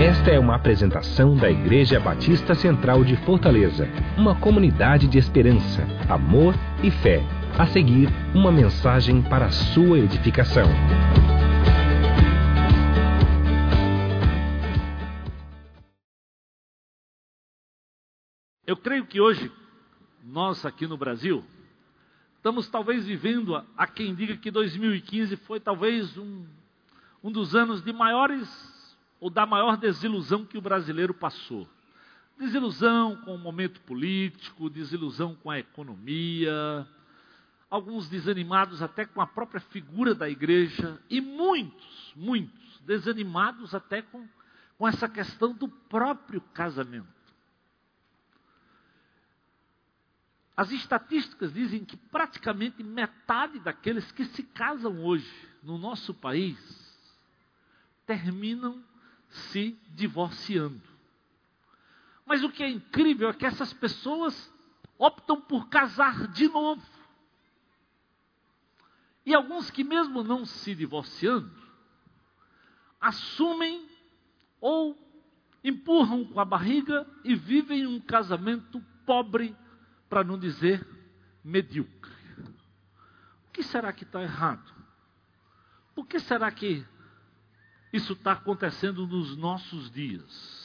Esta é uma apresentação da Igreja Batista Central de Fortaleza, uma comunidade de esperança, amor e fé. A seguir, uma mensagem para a sua edificação. Eu creio que hoje, nós aqui no Brasil, estamos talvez vivendo, a quem diga que 2015 foi talvez um, um dos anos de maiores, ou da maior desilusão que o brasileiro passou. Desilusão com o momento político, desilusão com a economia, alguns desanimados até com a própria figura da igreja, e muitos, muitos, desanimados até com, com essa questão do próprio casamento. As estatísticas dizem que praticamente metade daqueles que se casam hoje no nosso país terminam se divorciando. Mas o que é incrível é que essas pessoas optam por casar de novo. E alguns que, mesmo não se divorciando, assumem ou empurram com a barriga e vivem um casamento pobre para não dizer medíocre. O que será que está errado? Por que será que isso está acontecendo nos nossos dias?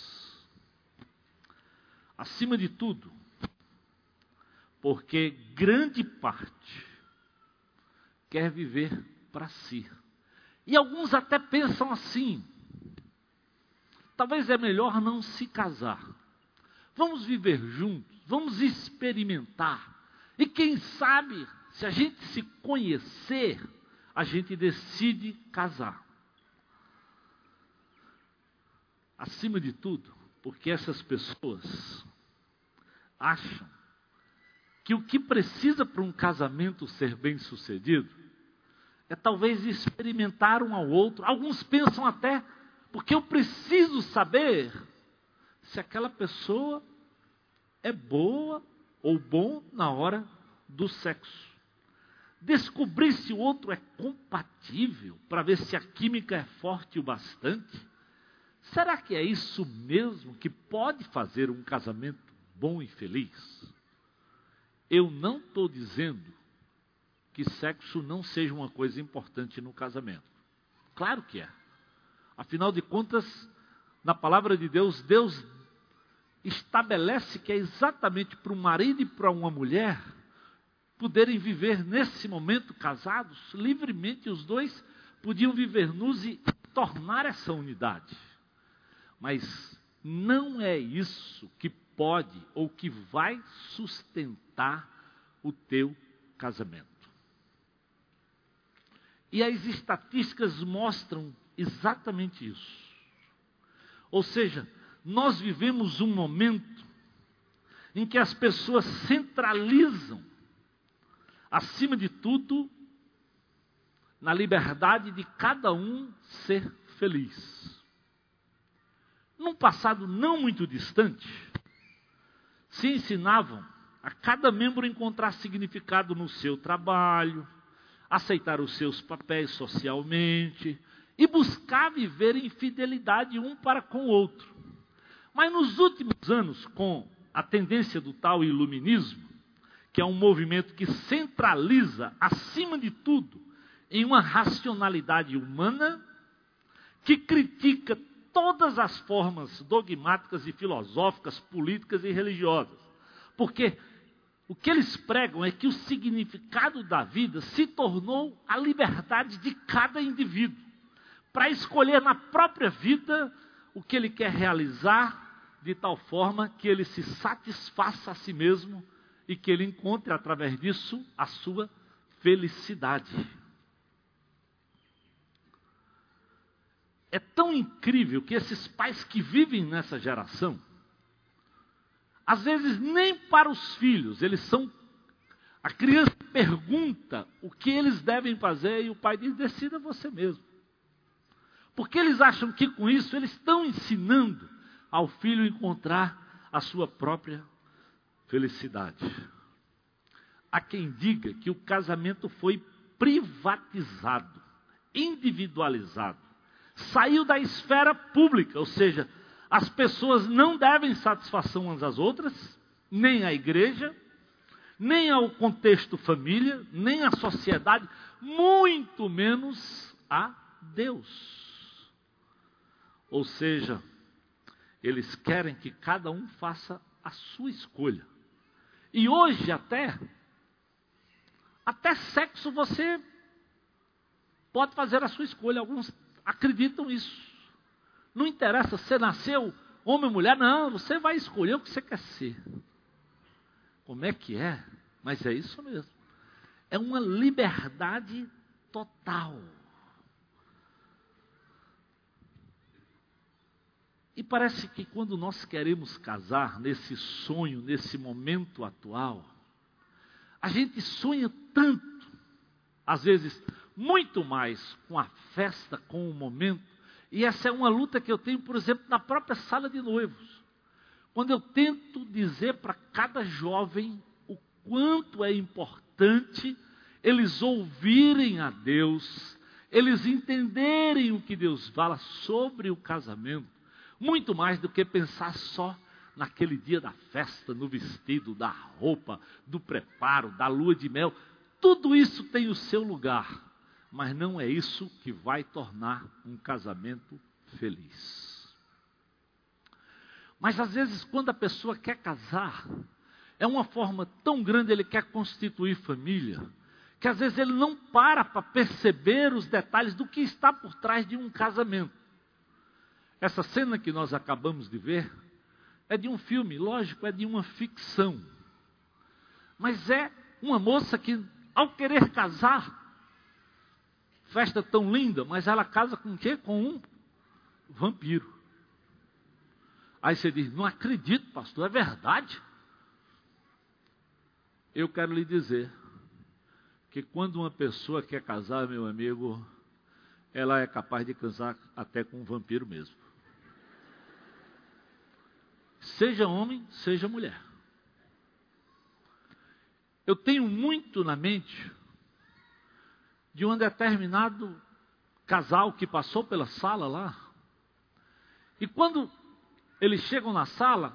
Acima de tudo, porque grande parte quer viver para si. E alguns até pensam assim: talvez é melhor não se casar. Vamos viver juntos vamos experimentar. E quem sabe, se a gente se conhecer, a gente decide casar. Acima de tudo, porque essas pessoas acham que o que precisa para um casamento ser bem sucedido é talvez experimentar um ao outro. Alguns pensam até, porque eu preciso saber se aquela pessoa é boa ou bom na hora do sexo. Descobrir se o outro é compatível, para ver se a química é forte o bastante. Será que é isso mesmo que pode fazer um casamento bom e feliz? Eu não estou dizendo que sexo não seja uma coisa importante no casamento. Claro que é. Afinal de contas, na palavra de Deus, Deus estabelece que é exatamente para um marido e para uma mulher poderem viver nesse momento casados livremente, os dois podiam viver nus e tornar essa unidade. Mas não é isso que pode ou que vai sustentar o teu casamento. E as estatísticas mostram exatamente isso. Ou seja, nós vivemos um momento em que as pessoas centralizam, acima de tudo, na liberdade de cada um ser feliz. Num passado não muito distante, se ensinavam a cada membro encontrar significado no seu trabalho, aceitar os seus papéis socialmente e buscar viver em fidelidade um para com o outro. Mas nos últimos anos, com a tendência do tal iluminismo, que é um movimento que centraliza, acima de tudo, em uma racionalidade humana, que critica todas as formas dogmáticas e filosóficas, políticas e religiosas. Porque o que eles pregam é que o significado da vida se tornou a liberdade de cada indivíduo para escolher na própria vida o que ele quer realizar de tal forma que ele se satisfaça a si mesmo e que ele encontre através disso a sua felicidade. É tão incrível que esses pais que vivem nessa geração, às vezes nem para os filhos, eles são. A criança pergunta o que eles devem fazer e o pai diz: decida você mesmo. Porque eles acham que com isso eles estão ensinando ao filho encontrar a sua própria felicidade. Há quem diga que o casamento foi privatizado, individualizado, saiu da esfera pública, ou seja, As pessoas não devem satisfação umas às outras, nem à igreja, nem ao contexto família, nem à sociedade, muito menos a Deus. Ou seja, eles querem que cada um faça a sua escolha. E hoje até, até sexo você pode fazer a sua escolha. Alguns acreditam isso. Não interessa se nasceu homem ou mulher, não, você vai escolher o que você quer ser. Como é que é? Mas é isso mesmo. É uma liberdade total. E parece que quando nós queremos casar, nesse sonho, nesse momento atual, a gente sonha tanto, às vezes muito mais com a festa, com o momento, e essa é uma luta que eu tenho, por exemplo, na própria sala de noivos. Quando eu tento dizer para cada jovem o quanto é importante eles ouvirem a Deus, eles entenderem o que Deus fala sobre o casamento, muito mais do que pensar só naquele dia da festa, no vestido, da roupa, do preparo, da lua de mel. Tudo isso tem o seu lugar mas não é isso que vai tornar um casamento feliz. Mas às vezes, quando a pessoa quer casar, é uma forma tão grande, ele quer constituir família, que às vezes ele não para para perceber os detalhes do que está por trás de um casamento. Essa cena que nós acabamos de ver é de um filme, lógico, é de uma ficção. Mas é uma moça que, ao querer casar, festa tão linda, mas ela casa com o quê? Com um vampiro. Aí você diz: Não acredito, pastor, é verdade? Eu quero lhe dizer que quando uma pessoa quer casar, meu amigo, ela é capaz de casar até com um vampiro mesmo. Seja homem, seja mulher. Eu tenho muito na mente de um determinado casal que passou pela sala lá. E quando eles chegam na sala,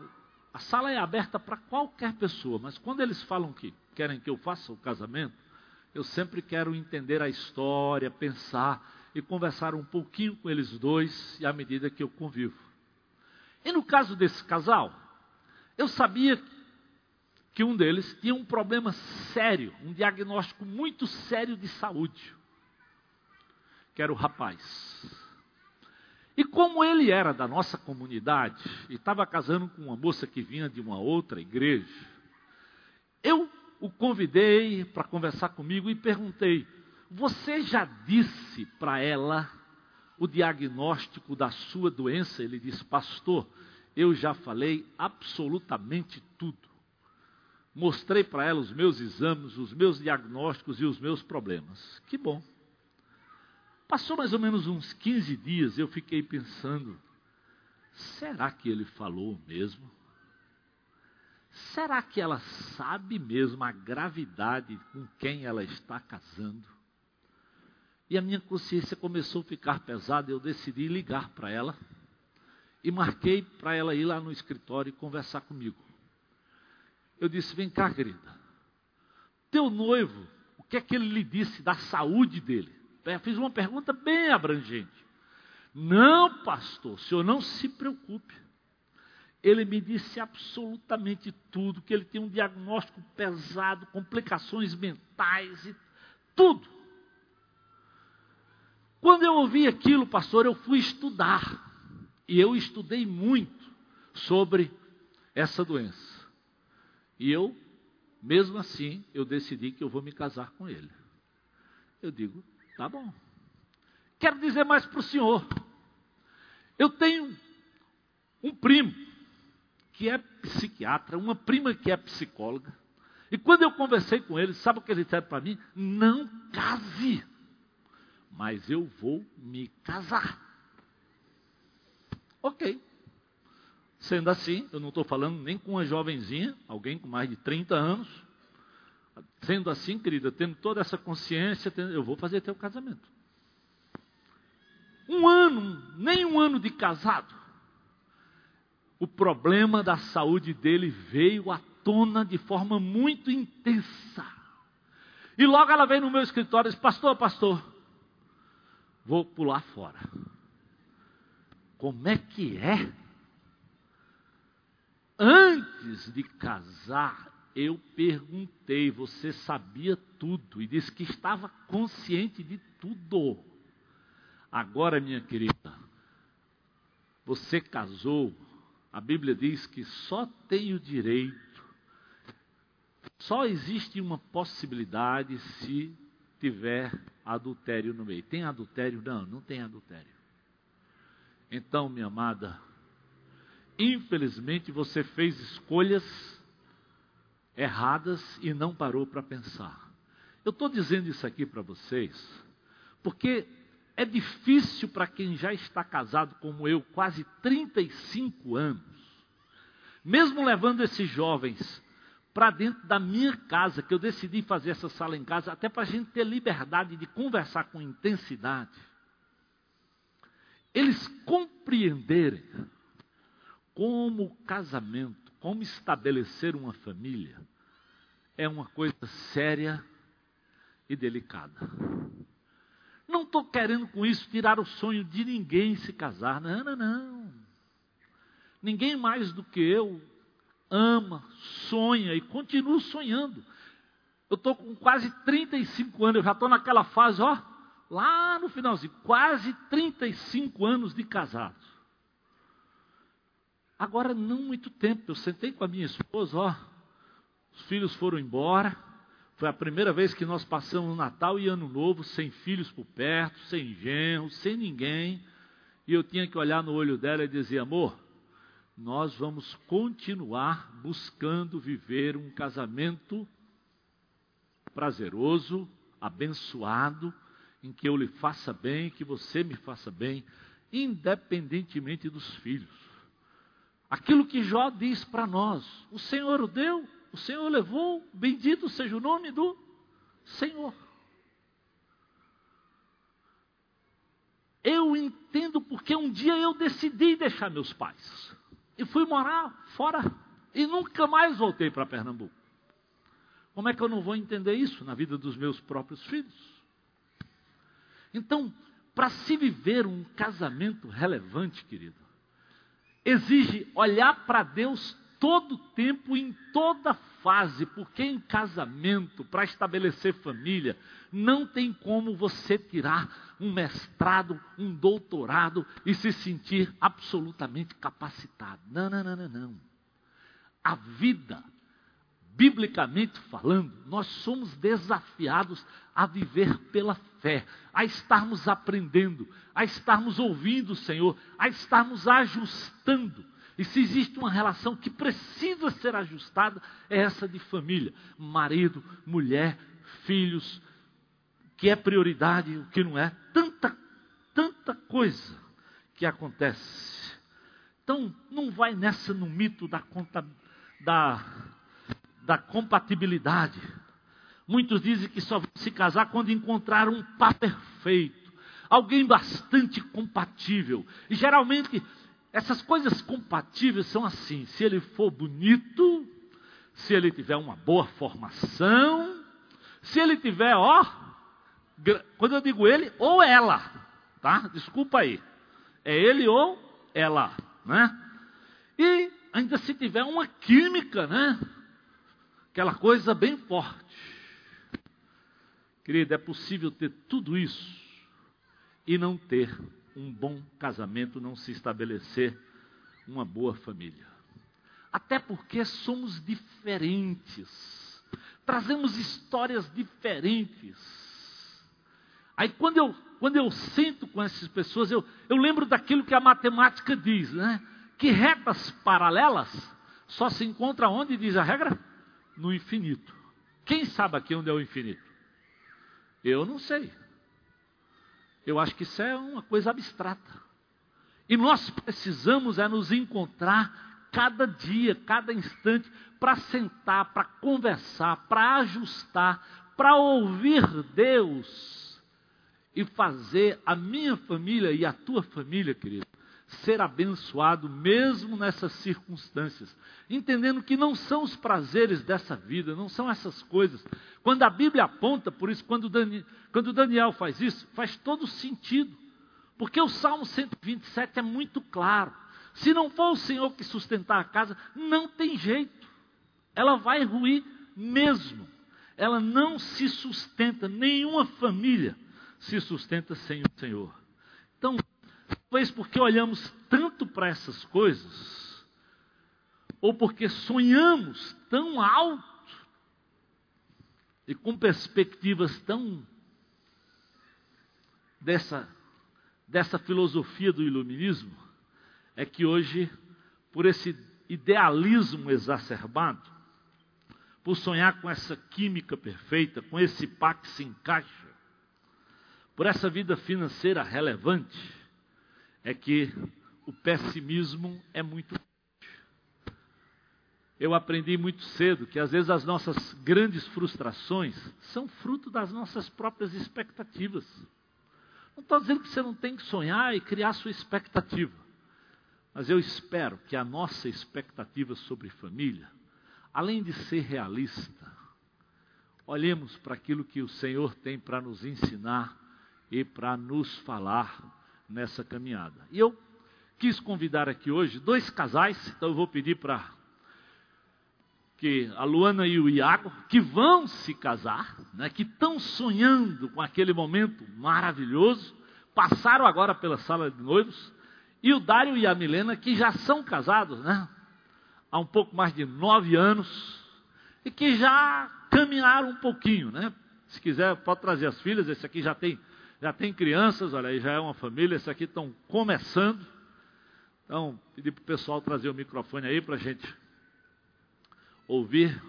a sala é aberta para qualquer pessoa, mas quando eles falam que querem que eu faça o casamento, eu sempre quero entender a história, pensar e conversar um pouquinho com eles dois, e à medida que eu convivo. E no caso desse casal, eu sabia que um deles tinha um problema sério, um diagnóstico muito sério de saúde, que era o rapaz. E como ele era da nossa comunidade e estava casando com uma moça que vinha de uma outra igreja, eu o convidei para conversar comigo e perguntei: Você já disse para ela o diagnóstico da sua doença? Ele disse: Pastor, eu já falei absolutamente tudo mostrei para ela os meus exames, os meus diagnósticos e os meus problemas. Que bom. Passou mais ou menos uns 15 dias, eu fiquei pensando: será que ele falou mesmo? Será que ela sabe mesmo a gravidade com quem ela está casando? E a minha consciência começou a ficar pesada, eu decidi ligar para ela e marquei para ela ir lá no escritório e conversar comigo. Eu disse: Vem cá, querida. Teu noivo, o que é que ele lhe disse da saúde dele? Eu fiz uma pergunta bem abrangente. Não, pastor, o senhor não se preocupe. Ele me disse absolutamente tudo, que ele tem um diagnóstico pesado, complicações mentais e tudo. Quando eu ouvi aquilo, pastor, eu fui estudar. E eu estudei muito sobre essa doença. E eu, mesmo assim, eu decidi que eu vou me casar com ele. Eu digo, tá bom. Quero dizer mais para o senhor. Eu tenho um primo que é psiquiatra, uma prima que é psicóloga. E quando eu conversei com ele, sabe o que ele disse para mim? Não case, mas eu vou me casar. Ok. Sendo assim, eu não estou falando nem com uma jovenzinha, alguém com mais de 30 anos. Sendo assim, querida, tendo toda essa consciência, eu vou fazer teu casamento. Um ano, nem um ano de casado. o problema da saúde dele veio à tona de forma muito intensa. E logo ela veio no meu escritório e disse: Pastor, pastor, vou pular fora. Como é que é? Antes de casar, eu perguntei, você sabia tudo? E disse que estava consciente de tudo. Agora, minha querida, você casou, a Bíblia diz que só tem o direito, só existe uma possibilidade se tiver adultério no meio. Tem adultério? Não, não tem adultério. Então, minha amada, infelizmente você fez escolhas erradas e não parou para pensar. Eu estou dizendo isso aqui para vocês, porque é difícil para quem já está casado como eu, quase 35 anos, mesmo levando esses jovens para dentro da minha casa, que eu decidi fazer essa sala em casa, até para a gente ter liberdade de conversar com intensidade, eles compreenderem como casamento, como estabelecer uma família, é uma coisa séria e delicada. Não estou querendo com isso tirar o sonho de ninguém se casar. Não, não, não. Ninguém mais do que eu ama, sonha e continua sonhando. Eu estou com quase 35 anos, eu já estou naquela fase, ó, lá no finalzinho, quase 35 anos de casado. Agora, não muito tempo, eu sentei com a minha esposa, ó, os filhos foram embora, foi a primeira vez que nós passamos Natal e Ano Novo sem filhos por perto, sem genro, sem ninguém. E eu tinha que olhar no olho dela e dizer: amor, nós vamos continuar buscando viver um casamento prazeroso, abençoado, em que eu lhe faça bem, que você me faça bem, independentemente dos filhos. Aquilo que Jó diz para nós: o Senhor o deu, o Senhor levou, bendito seja o nome do Senhor. Eu entendo porque um dia eu decidi deixar meus pais e fui morar fora e nunca mais voltei para Pernambuco. Como é que eu não vou entender isso na vida dos meus próprios filhos? Então, para se viver um casamento relevante, querido, exige olhar para Deus todo tempo, em toda fase, porque em casamento, para estabelecer família, não tem como você tirar um mestrado, um doutorado e se sentir absolutamente capacitado. Não, não, não, não, não. A vida, biblicamente falando, nós somos desafiados a viver pela fé, a estarmos aprendendo, a estarmos ouvindo o Senhor, a estarmos ajustando e se existe uma relação que precisa ser ajustada, é essa de família: marido, mulher, filhos, que é prioridade, o que não é. Tanta, tanta coisa que acontece. Então, não vai nessa no mito da, conta, da, da compatibilidade. Muitos dizem que só vão se casar quando encontrar um par perfeito, alguém bastante compatível. E geralmente essas coisas compatíveis são assim: se ele for bonito, se ele tiver uma boa formação, se ele tiver, ó, quando eu digo ele, ou ela, tá? Desculpa aí. É ele ou ela, né? E ainda se tiver uma química, né? Aquela coisa bem forte. Querida, é possível ter tudo isso e não ter um bom casamento, não se estabelecer uma boa família. Até porque somos diferentes, trazemos histórias diferentes. Aí quando eu, quando eu sento com essas pessoas, eu, eu lembro daquilo que a matemática diz, né? Que retas paralelas só se encontra onde diz a regra? No infinito. Quem sabe aqui onde é o infinito? Eu não sei. Eu acho que isso é uma coisa abstrata. E nós precisamos é nos encontrar cada dia, cada instante, para sentar, para conversar, para ajustar, para ouvir Deus e fazer a minha família e a tua família, querido, ser abençoado mesmo nessas circunstâncias, entendendo que não são os prazeres dessa vida, não são essas coisas. Quando a Bíblia aponta, por isso, quando, Dani, quando Daniel faz isso, faz todo sentido, porque o Salmo 127 é muito claro. Se não for o Senhor que sustentar a casa, não tem jeito, ela vai ruir mesmo. Ela não se sustenta, nenhuma família se sustenta sem o Senhor. Então, talvez porque olhamos tanto para essas coisas, ou porque sonhamos tão alto e com perspectivas tão dessa dessa filosofia do iluminismo, é que hoje, por esse idealismo exacerbado, por sonhar com essa química perfeita, com esse pá que se encaixa, por essa vida financeira relevante, é que o pessimismo é muito eu aprendi muito cedo que às vezes as nossas grandes frustrações são fruto das nossas próprias expectativas. Não estou dizendo que você não tem que sonhar e criar sua expectativa, mas eu espero que a nossa expectativa sobre família, além de ser realista, olhemos para aquilo que o Senhor tem para nos ensinar e para nos falar nessa caminhada. E eu quis convidar aqui hoje dois casais, então eu vou pedir para que a Luana e o Iago, que vão se casar, né, que estão sonhando com aquele momento maravilhoso, passaram agora pela sala de noivos, e o Dário e a Milena, que já são casados né, há um pouco mais de nove anos, e que já caminharam um pouquinho. Né? Se quiser, pode trazer as filhas, esse aqui já tem já tem crianças, olha aí, já é uma família, esses aqui estão começando. Então, pedir para o pessoal trazer o microfone aí para a gente ouvir.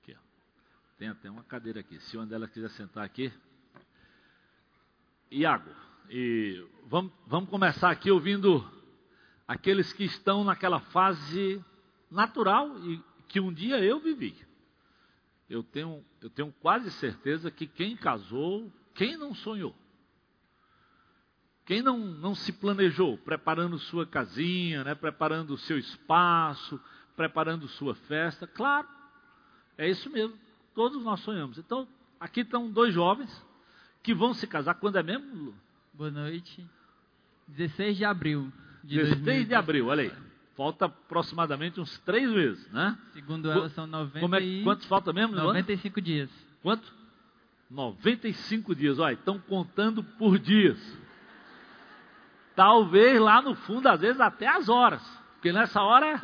Aqui, ó. Tem até uma cadeira aqui. Se uma delas quiser sentar aqui. Iago. E vamos, vamos começar aqui ouvindo aqueles que estão naquela fase natural e que um dia eu vivi. Eu tenho, eu tenho quase certeza que quem casou, quem não sonhou, quem não, não se planejou, preparando sua casinha, né, preparando o seu espaço, preparando sua festa, claro, é isso mesmo, todos nós sonhamos. Então, aqui estão dois jovens, que vão se casar quando é mesmo, Lu? Boa noite. 16 de abril. De 16 de abril, olha aí. Falta aproximadamente uns três meses, né? Segundo ela, são 90 Como é. Quantos falta mesmo? 95 dias. Quanto? 95 dias. Olha, estão contando por dias. Talvez lá no fundo, às vezes até as horas. Porque nessa hora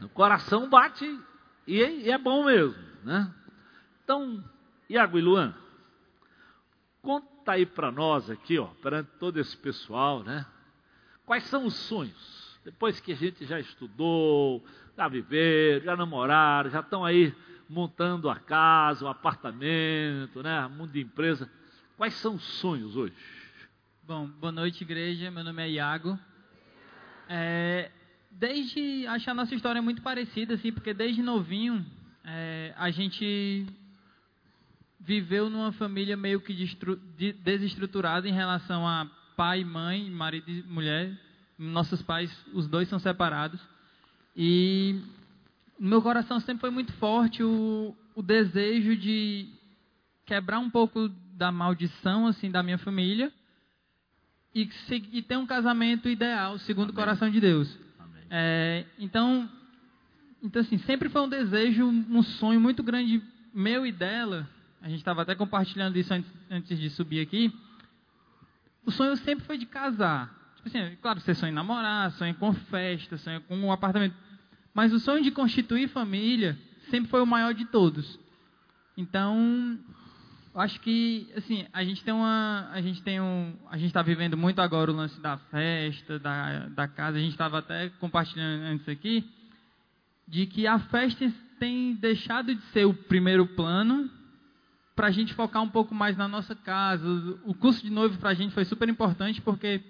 o coração bate e é, e é bom mesmo, né? Então, Iago e Luan, Conta aí para nós aqui, ó, perante todo esse pessoal, né? Quais são os sonhos? Depois que a gente já estudou, já viveram, já namoraram, já estão aí montando a casa, o apartamento, né? Mundo de empresa. Quais são os sonhos hoje? Bom, boa noite, igreja. Meu nome é Iago. É, desde, acho a nossa história é muito parecida, assim, porque desde novinho é, a gente viveu numa família meio que desestruturada em relação a pai, mãe, marido e mulher. Nossos pais, os dois são separados. E no meu coração sempre foi muito forte o, o desejo de quebrar um pouco da maldição assim da minha família e, e ter um casamento ideal segundo Amém. o coração de Deus. É, então, então assim sempre foi um desejo, um sonho muito grande meu e dela a gente estava até compartilhando isso antes, de subir aqui. O sonho sempre foi de casar. Tipo assim, claro, você sonha em namorar, sonha com festa, sonha com um apartamento. Mas o sonho de constituir família sempre foi o maior de todos. Então, acho que assim a gente tem uma a gente tem um a gente está vivendo muito agora o lance da festa da, da casa a gente estava até compartilhando antes aqui de que a festa tem deixado de ser o primeiro plano para a gente focar um pouco mais na nossa casa. O curso de noivo para a gente foi super importante porque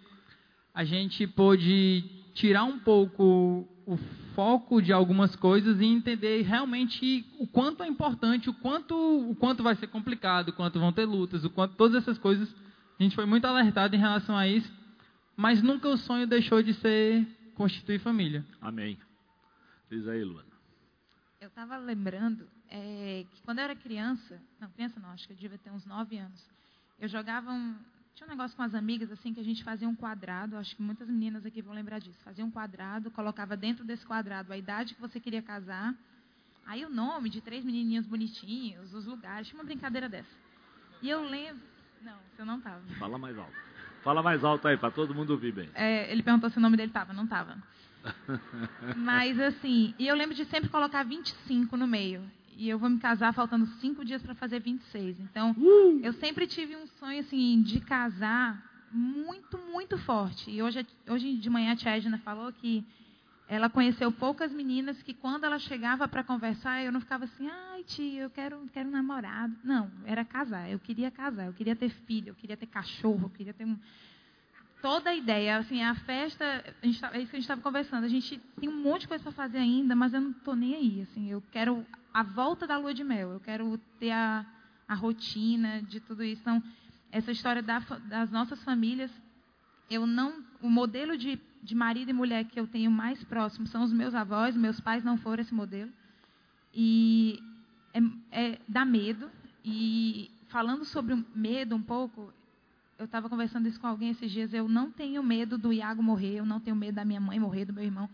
a gente pôde tirar um pouco o foco de algumas coisas e entender realmente o quanto é importante, o quanto, o quanto vai ser complicado, o quanto vão ter lutas, o quanto todas essas coisas. A gente foi muito alertado em relação a isso, mas nunca o sonho deixou de ser constituir família. Amém. Diz aí, Luana. Eu estava lembrando é, que quando eu era criança, não, criança não, acho que eu devia ter uns 9 anos, eu jogava um, tinha um negócio com as amigas, assim, que a gente fazia um quadrado, acho que muitas meninas aqui vão lembrar disso. Fazia um quadrado, colocava dentro desse quadrado a idade que você queria casar, aí o nome de três menininhos bonitinhos, os lugares, tinha uma brincadeira dessa. E eu lembro... Não, você não estava. Fala mais alto. Fala mais alto aí, para todo mundo ouvir bem. É, ele perguntou se o nome dele estava, não estava. Mas assim, e eu lembro de sempre colocar 25 no meio e eu vou me casar faltando cinco dias para fazer 26. Então, uh! eu sempre tive um sonho assim de casar muito, muito forte. E hoje, hoje de manhã a tia Edna falou que ela conheceu poucas meninas que quando ela chegava para conversar, eu não ficava assim, ai tia, eu quero, quero um namorado. Não, era casar. Eu queria casar, eu queria ter filho, eu queria ter cachorro, eu queria ter um, toda a ideia, assim, a festa, a gente, tá, é isso que a gente estava conversando, a gente tem um monte de coisa para fazer ainda, mas eu não estou nem aí, assim, eu quero a volta da lua de mel, eu quero ter a, a rotina de tudo isso. Então, essa história da, das nossas famílias, eu não, o modelo de, de marido e mulher que eu tenho mais próximo são os meus avós, meus pais não foram esse modelo, e é, é, dá medo, e falando sobre medo um pouco, eu estava conversando isso com alguém esses dias. Eu não tenho medo do Iago morrer, eu não tenho medo da minha mãe morrer, do meu irmão.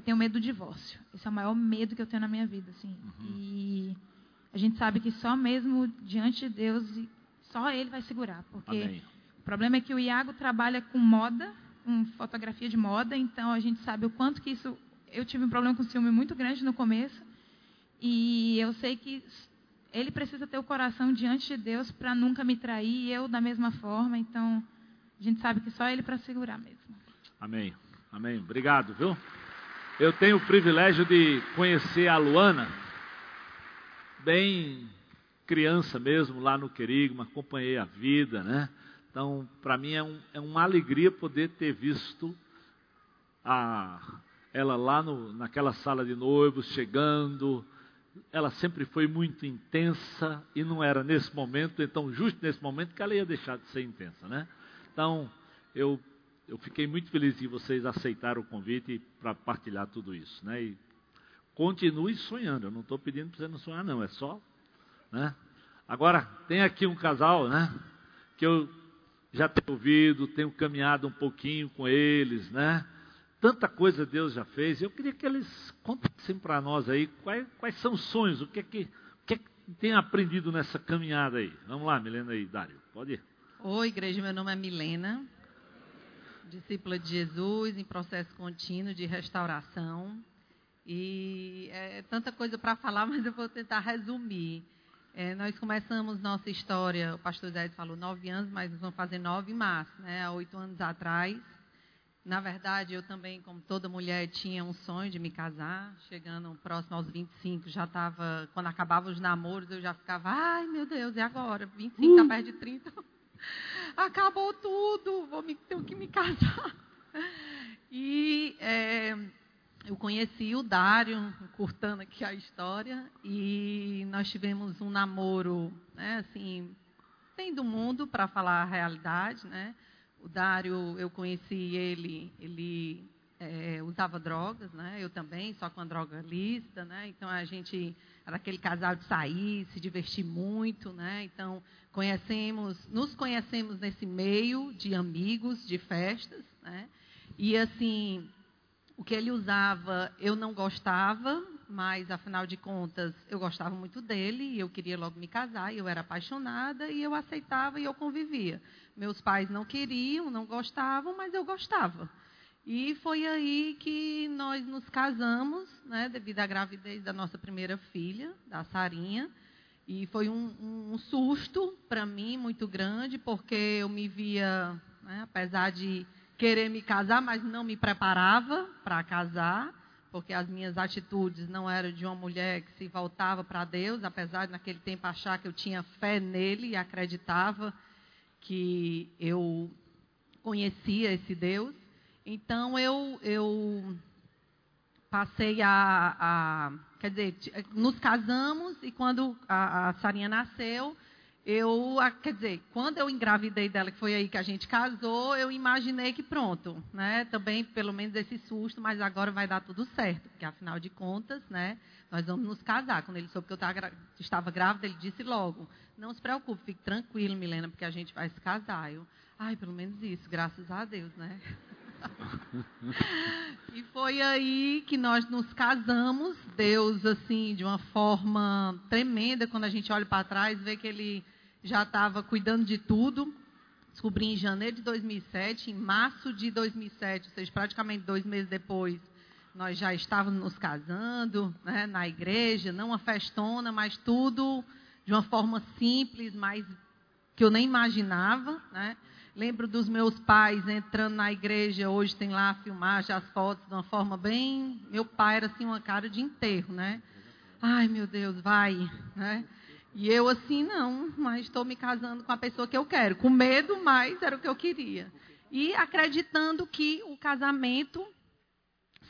Eu tenho medo do divórcio. Esse é o maior medo que eu tenho na minha vida, assim. Uhum. E a gente sabe que só mesmo diante de Deus, só Ele vai segurar, porque Amém. o problema é que o Iago trabalha com moda, com fotografia de moda, então a gente sabe o quanto que isso. Eu tive um problema com ciúme muito grande no começo, e eu sei que ele precisa ter o coração diante de Deus para nunca me trair, e eu da mesma forma. Então, a gente sabe que só ele para segurar mesmo. Amém. Amém. Obrigado, viu? Eu tenho o privilégio de conhecer a Luana, bem criança mesmo, lá no Querigma, acompanhei a vida, né? Então, para mim é, um, é, uma alegria poder ter visto a, ela lá no, naquela sala de noivos, chegando, ela sempre foi muito intensa e não era nesse momento, então justo nesse momento que ela ia deixar de ser intensa, né? Então, eu, eu fiquei muito feliz que vocês aceitaram o convite para partilhar tudo isso, né? E continue sonhando, eu não estou pedindo para você não sonhar não, é só, né? Agora, tem aqui um casal, né? Que eu já tenho ouvido, tenho caminhado um pouquinho com eles, né? Tanta coisa Deus já fez. Eu queria que eles contassem para nós aí quais, quais, são os sonhos, o que é que, o que, é que tem aprendido nessa caminhada aí. Vamos lá, Milena e Dário, pode ir. Oi, igreja, meu nome é Milena, discípula de Jesus em processo contínuo de restauração. E é tanta coisa para falar, mas eu vou tentar resumir. É, nós começamos nossa história, o pastor Zé falou nove anos, mas nós vamos fazer nove em março, né? Há oito anos atrás. Na verdade, eu também, como toda mulher, tinha um sonho de me casar. Chegando próximo aos 25, já estava. Quando acabava os namoros, eu já ficava, ai meu Deus, e agora? 25 está uh! perto de 30. Acabou tudo, vou me, tenho que me casar. E é, eu conheci o Dário, curtando aqui a história, e nós tivemos um namoro, né, assim, tem do mundo, para falar a realidade, né? O Dário, eu conheci ele, ele é, usava drogas, né? Eu também, só com a droga lista, né? Então a gente era aquele casal de sair, se divertir muito, né? Então conhecemos, nos conhecemos nesse meio de amigos, de festas, né? E assim, o que ele usava eu não gostava, mas afinal de contas eu gostava muito dele e eu queria logo me casar, e eu era apaixonada e eu aceitava e eu convivia. Meus pais não queriam, não gostavam, mas eu gostava. E foi aí que nós nos casamos, né, devido à gravidez da nossa primeira filha, da Sarinha. E foi um, um susto para mim muito grande, porque eu me via, né, apesar de querer me casar, mas não me preparava para casar, porque as minhas atitudes não eram de uma mulher que se voltava para Deus, apesar de naquele tempo achar que eu tinha fé nele e acreditava que eu conhecia esse Deus. Então eu, eu passei a, a, Quer dizer, nos casamos e quando a, a Sarinha nasceu, eu, quer dizer, quando eu engravidei dela, que foi aí que a gente casou, eu imaginei que pronto, né? Também pelo menos esse susto, mas agora vai dar tudo certo, porque afinal de contas, né? Nós vamos nos casar. Quando ele soube que eu estava grávida, ele disse logo: Não se preocupe, fique tranquilo, Milena, porque a gente vai se casar. Eu, ai, pelo menos isso, graças a Deus, né? e foi aí que nós nos casamos. Deus, assim, de uma forma tremenda, quando a gente olha para trás, vê que ele já estava cuidando de tudo. Descobri em janeiro de 2007, em março de 2007, ou seja, praticamente dois meses depois, nós já estávamos nos casando, né, na igreja, não uma festona, mas tudo de uma forma simples, mas que eu nem imaginava, né? Lembro dos meus pais entrando na igreja, hoje tem lá a filmagem, as fotos, de uma forma bem. Meu pai era assim, uma cara de enterro, né? Ai, meu Deus, vai, né? E eu assim, não, mas estou me casando com a pessoa que eu quero. Com medo, mas era o que eu queria. E acreditando que o casamento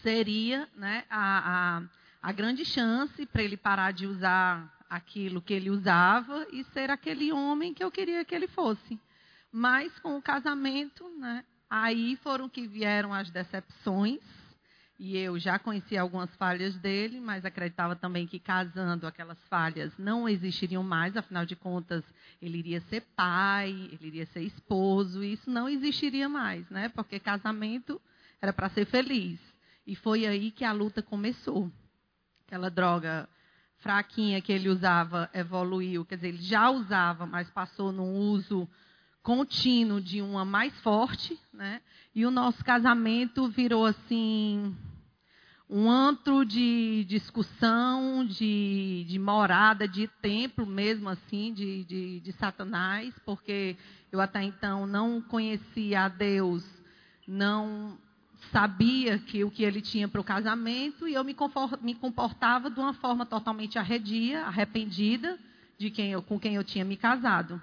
seria né, a, a, a grande chance para ele parar de usar aquilo que ele usava e ser aquele homem que eu queria que ele fosse. Mas com o casamento, né, aí foram que vieram as decepções. E eu já conhecia algumas falhas dele, mas acreditava também que casando aquelas falhas não existiriam mais, afinal de contas, ele iria ser pai, ele iria ser esposo, e isso não existiria mais, né? Porque casamento era para ser feliz. E foi aí que a luta começou. Aquela droga fraquinha que ele usava evoluiu, quer dizer, ele já usava, mas passou num uso contínuo de uma mais forte, né? E o nosso casamento virou assim um antro de discussão, de, de morada, de templo mesmo assim, de, de, de Satanás, porque eu até então não conhecia a Deus, não sabia que o que ele tinha para o casamento e eu me, me comportava de uma forma totalmente arredia, arrependida de quem eu, com quem eu tinha me casado.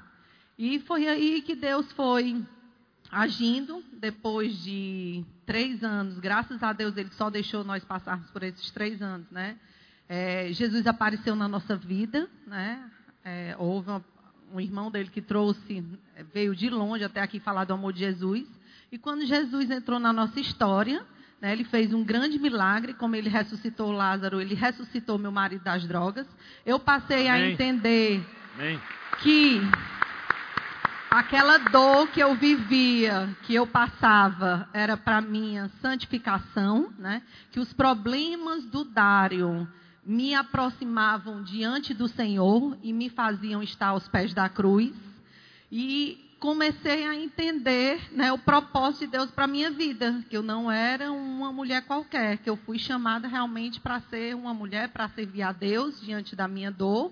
E foi aí que Deus foi agindo, depois de três anos, graças a Deus ele só deixou nós passarmos por esses três anos, né? É, Jesus apareceu na nossa vida, né? É, houve uma, um irmão dele que trouxe, veio de longe até aqui falar do amor de Jesus. E quando Jesus entrou na nossa história, né, ele fez um grande milagre, como ele ressuscitou Lázaro, ele ressuscitou meu marido das drogas. Eu passei Amém. a entender Amém. que aquela dor que eu vivia, que eu passava, era para minha santificação, né? Que os problemas do Dário me aproximavam diante do Senhor e me faziam estar aos pés da cruz. E comecei a entender né, o propósito de Deus para minha vida, que eu não era uma mulher qualquer, que eu fui chamada realmente para ser uma mulher, para servir a Deus diante da minha dor,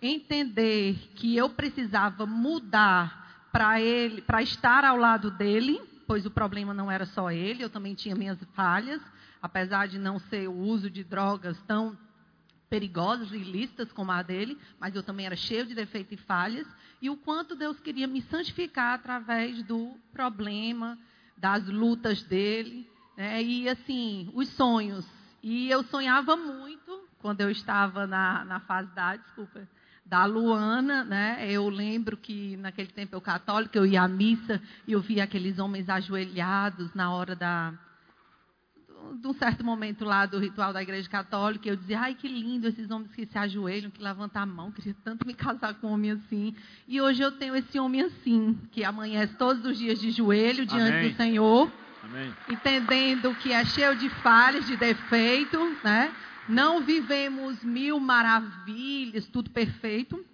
entender que eu precisava mudar para ele, para estar ao lado dele, pois o problema não era só ele, eu também tinha minhas falhas, apesar de não ser o uso de drogas tão perigosas e ilícitas como a dele, mas eu também era cheio de defeitos e falhas, e o quanto Deus queria me santificar através do problema, das lutas dele, né? e assim, os sonhos. E eu sonhava muito quando eu estava na, na fase da, desculpa, da Luana, né? Eu lembro que naquele tempo eu católica, eu ia à missa e eu via aqueles homens ajoelhados na hora da de um certo momento lá do ritual da igreja católica, eu dizia, ai que lindo esses homens que se ajoelham, que levantam a mão, queria tanto me casar com um homem assim. E hoje eu tenho esse homem assim, que amanhece todos os dias de joelho diante Amém. do Senhor, Amém. entendendo que é cheio de falhas, de defeito, né? Não vivemos mil maravilhas, tudo perfeito,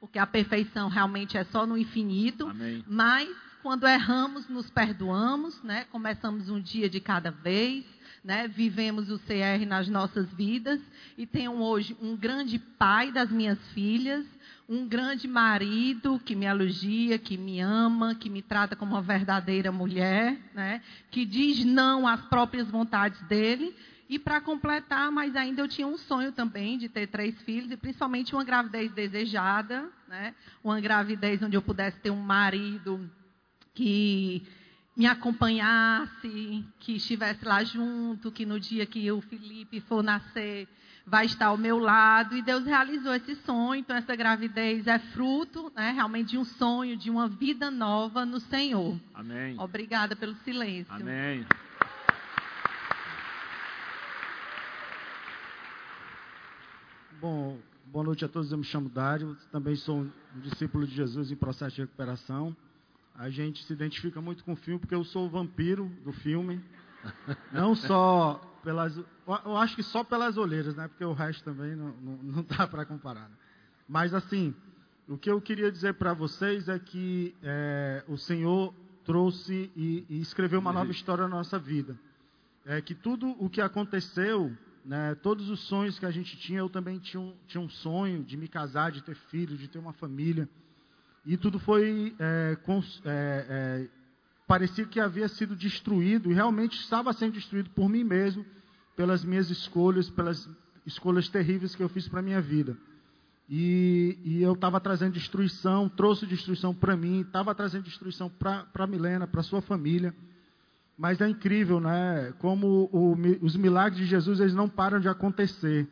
porque a perfeição realmente é só no infinito. Amém. Mas quando erramos, nos perdoamos, né? Começamos um dia de cada vez, né? Vivemos o CR nas nossas vidas e tenho hoje um grande pai das minhas filhas, um grande marido que me elogia, que me ama, que me trata como uma verdadeira mulher, né? Que diz não às próprias vontades dele e para completar, mas ainda eu tinha um sonho também de ter três filhos, e principalmente uma gravidez desejada, né? uma gravidez onde eu pudesse ter um marido que me acompanhasse, que estivesse lá junto, que no dia que o Felipe for nascer, vai estar ao meu lado. E Deus realizou esse sonho. Então, essa gravidez é fruto né, realmente de um sonho, de uma vida nova no Senhor. Amém. Obrigada pelo silêncio. Amém. Bom, boa noite a todos. Eu me chamo Dário. Também sou um discípulo de Jesus em processo de recuperação. A gente se identifica muito com o filme porque eu sou o vampiro do filme. Não só pelas. Eu acho que só pelas olheiras, né? Porque o resto também não, não, não dá para comparar. Né? Mas, assim, o que eu queria dizer para vocês é que é, o Senhor trouxe e, e, escreveu uma nova história na nossa vida. É que tudo o que aconteceu, né, todos os sonhos que a gente tinha, eu também tinha um, tinha um sonho de me casar, de ter filho, de ter uma família. E tudo foi é, cons, é, é, parecia que havia sido destruído, e realmente estava sendo destruído por mim mesmo, pelas minhas escolhas, pelas escolhas terríveis que eu fiz para a minha vida. E, e eu estava trazendo destruição, trouxe destruição para mim, estava trazendo destruição para Milena, para sua família. Mas é incrível, né? Como o, os milagres de Jesus eles não param de acontecer.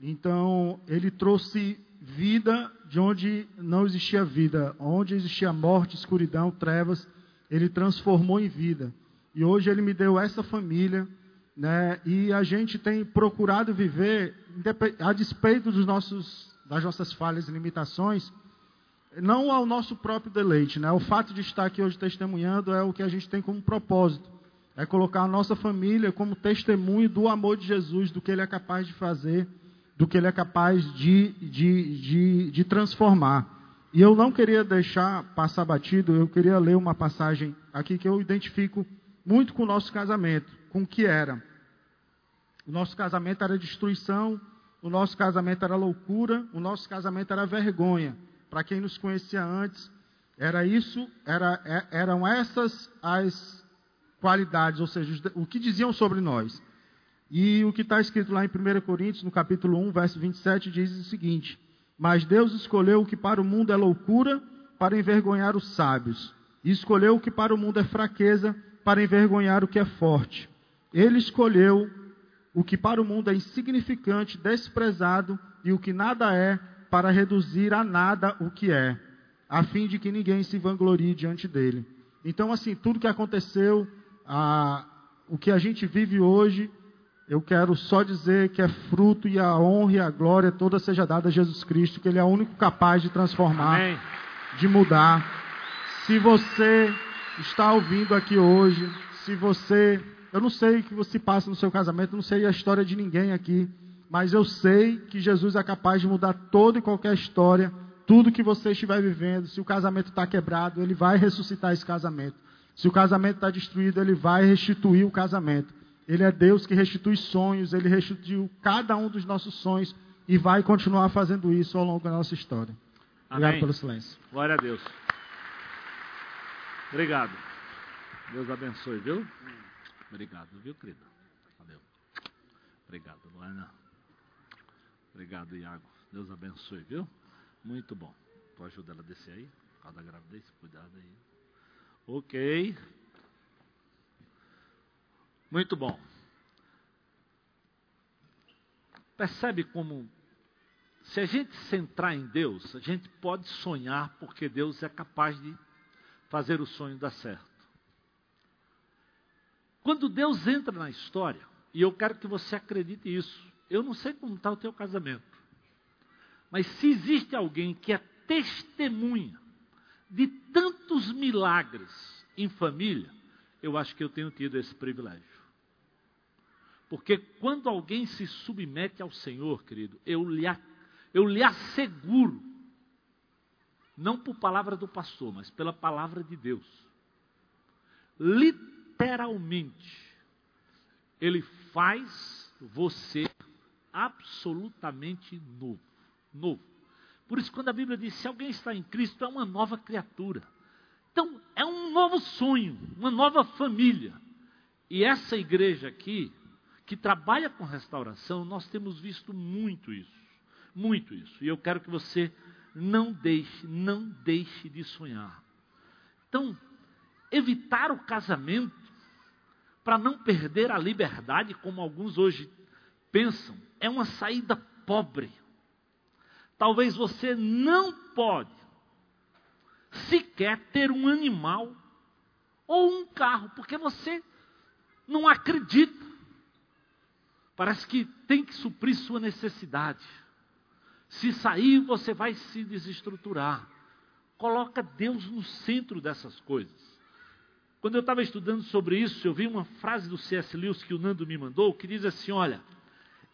Então, ele trouxe vida de onde não existia vida, onde existia morte, escuridão, trevas ele transformou em vida. E hoje ele me deu essa família, né? E a gente tem procurado viver a despeito dos nossos das nossas falhas e limitações, não ao nosso próprio deleite, né? O fato de estar aqui hoje testemunhando é o que a gente tem como propósito, é colocar a nossa família como testemunho do amor de Jesus, do que ele é capaz de fazer, do que ele é capaz de, de, de, de transformar. E eu não queria deixar passar batido, eu queria ler uma passagem aqui que eu identifico muito com o nosso casamento, com o que era. O nosso casamento era destruição, o nosso casamento era loucura, o nosso casamento era vergonha. Para quem nos conhecia antes, era isso, era, é, eram essas as qualidades, ou seja, o que diziam sobre nós. E o que está escrito lá em 1 Coríntios, no capítulo 1, verso 27, diz o seguinte: mas Deus escolheu o que para o mundo é loucura para envergonhar os sábios. E escolheu o que para o mundo é fraqueza para envergonhar o que é forte. Ele escolheu o que para o mundo é insignificante, desprezado e o que nada é, para reduzir a nada o que é, a fim de que ninguém se vanglorie diante dele. Então, assim, tudo que aconteceu, a, o que a gente vive hoje, eu quero só dizer que é fruto e a honra e a glória toda seja dada a Jesus Cristo, que Ele é o único capaz de transformar, Amém. de mudar. Se você está ouvindo aqui hoje, se você. Eu não sei o que você passa no seu casamento, não sei a história de ninguém aqui, mas eu sei que Jesus é capaz de mudar toda e qualquer história, tudo que você estiver vivendo. Se o casamento está quebrado, Ele vai ressuscitar esse casamento. Se o casamento está destruído, Ele vai restituir o casamento. Ele é Deus que restitui sonhos, ele restituiu cada um dos nossos sonhos e vai continuar fazendo isso ao longo da nossa história. Obrigado Amém. pelo silêncio. Glória a Deus. Obrigado. Deus abençoe, viu? Obrigado, viu, querida? Valeu. Obrigado, Luana. Obrigado, Iago. Deus abençoe, viu? Muito bom. Tu ajuda ela a descer aí? Por causa da gravidez, cuidado aí. Ok. Muito bom. Percebe como, se a gente centrar em Deus, a gente pode sonhar, porque Deus é capaz de fazer o sonho dar certo. Quando Deus entra na história, e eu quero que você acredite isso, eu não sei como está o teu casamento, mas se existe alguém que é testemunha de tantos milagres em família, eu acho que eu tenho tido esse privilégio. Porque quando alguém se submete ao Senhor, querido, eu lhe, eu lhe asseguro, não por palavra do pastor, mas pela palavra de Deus, literalmente, ele faz você absolutamente novo. Novo. Por isso, quando a Bíblia diz: se alguém está em Cristo, é uma nova criatura. Então, é um novo sonho, uma nova família. E essa igreja aqui, que trabalha com restauração, nós temos visto muito isso. Muito isso. E eu quero que você não deixe, não deixe de sonhar. Então, evitar o casamento para não perder a liberdade, como alguns hoje pensam, é uma saída pobre. Talvez você não pode sequer ter um animal ou um carro, porque você não acredita. Parece que tem que suprir sua necessidade. Se sair, você vai se desestruturar. Coloca Deus no centro dessas coisas. Quando eu estava estudando sobre isso, eu vi uma frase do C.S. Lewis que o Nando me mandou, que diz assim: olha,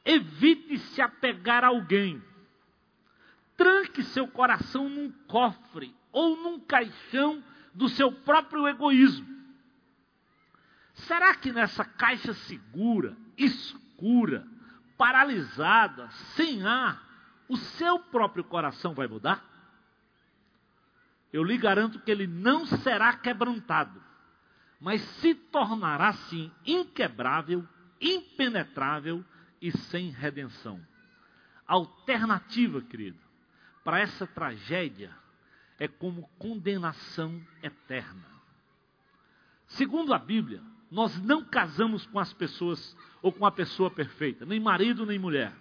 evite se apegar a alguém, tranque seu coração num cofre ou num caixão do seu próprio egoísmo. Será que nessa caixa segura, escura, paralisada, sem ar, o seu próprio coração vai mudar? Eu lhe garanto que ele não será quebrantado, mas se tornará sim inquebrável, impenetrável e sem redenção. Alternativa, querido, para essa tragédia é como condenação eterna. Segundo a Bíblia, nós não casamos com as pessoas ou com a pessoa perfeita, nem marido nem mulher.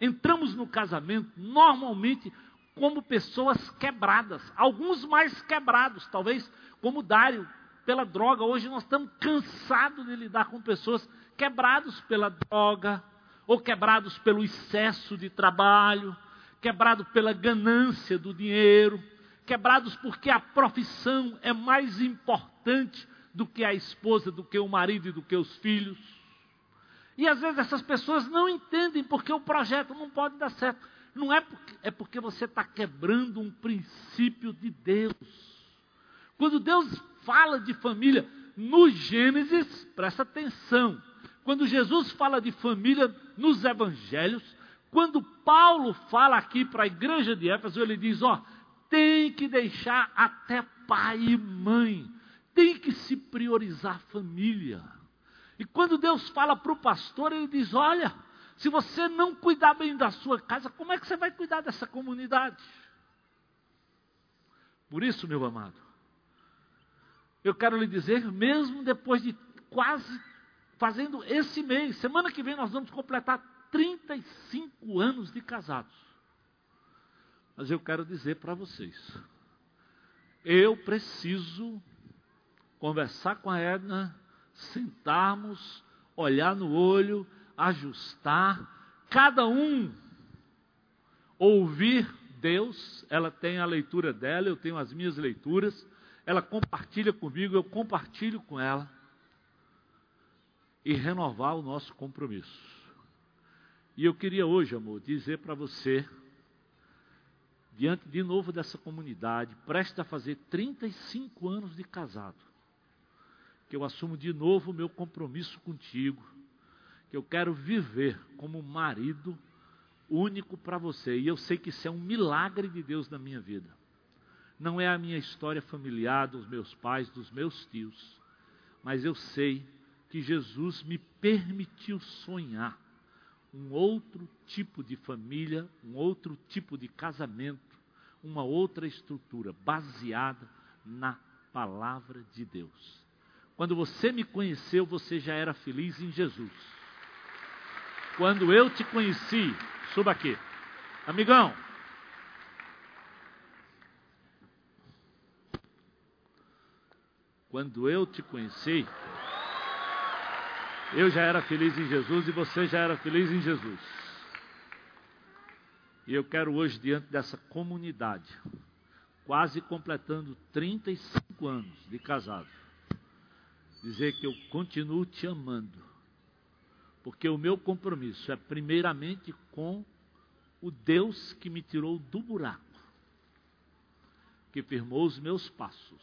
Entramos no casamento normalmente como pessoas quebradas, alguns mais quebrados, talvez como Dário pela droga. Hoje nós estamos cansados de lidar com pessoas quebrados pela droga, ou quebrados pelo excesso de trabalho, quebrados pela ganância do dinheiro, quebrados porque a profissão é mais importante do que a esposa, do que o marido e do que os filhos. E às vezes essas pessoas não entendem porque o projeto não pode dar certo. Não é porque, é porque você está quebrando um princípio de Deus. Quando Deus fala de família no Gênesis, presta atenção. Quando Jesus fala de família nos evangelhos, quando Paulo fala aqui para a igreja de Éfeso, ele diz: ó, tem que deixar até pai e mãe, tem que se priorizar a família. E quando Deus fala para o pastor, ele diz: olha, se você não cuidar bem da sua casa, como é que você vai cuidar dessa comunidade? Por isso, meu amado, eu quero lhe dizer, mesmo depois de quase fazendo esse mês, semana que vem nós vamos completar 35 anos de casados. Mas eu quero dizer para vocês, eu preciso conversar com a Edna, sentarmos, olhar no olho, ajustar, cada um ouvir Deus, ela tem a leitura dela, eu tenho as minhas leituras, ela compartilha comigo, eu compartilho com ela, e renovar o nosso compromisso. E eu queria hoje, amor, dizer para você, diante de novo dessa comunidade, presta a fazer 35 anos de casado, que eu assumo de novo o meu compromisso contigo, que eu quero viver como marido único para você. E eu sei que isso é um milagre de Deus na minha vida. Não é a minha história familiar dos meus pais, dos meus tios, mas eu sei que Jesus me permitiu sonhar um outro tipo de família, um outro tipo de casamento, uma outra estrutura baseada na palavra de Deus. Quando você me conheceu, você já era feliz em Jesus. Quando eu te conheci, suba aqui. Amigão. Quando eu te conheci, eu já era feliz em Jesus e você já era feliz em Jesus. E eu quero hoje, diante dessa comunidade, quase completando 35 anos de casado, dizer que eu continuo te amando, porque o meu compromisso é primeiramente com o Deus que me tirou do buraco, que firmou os meus passos,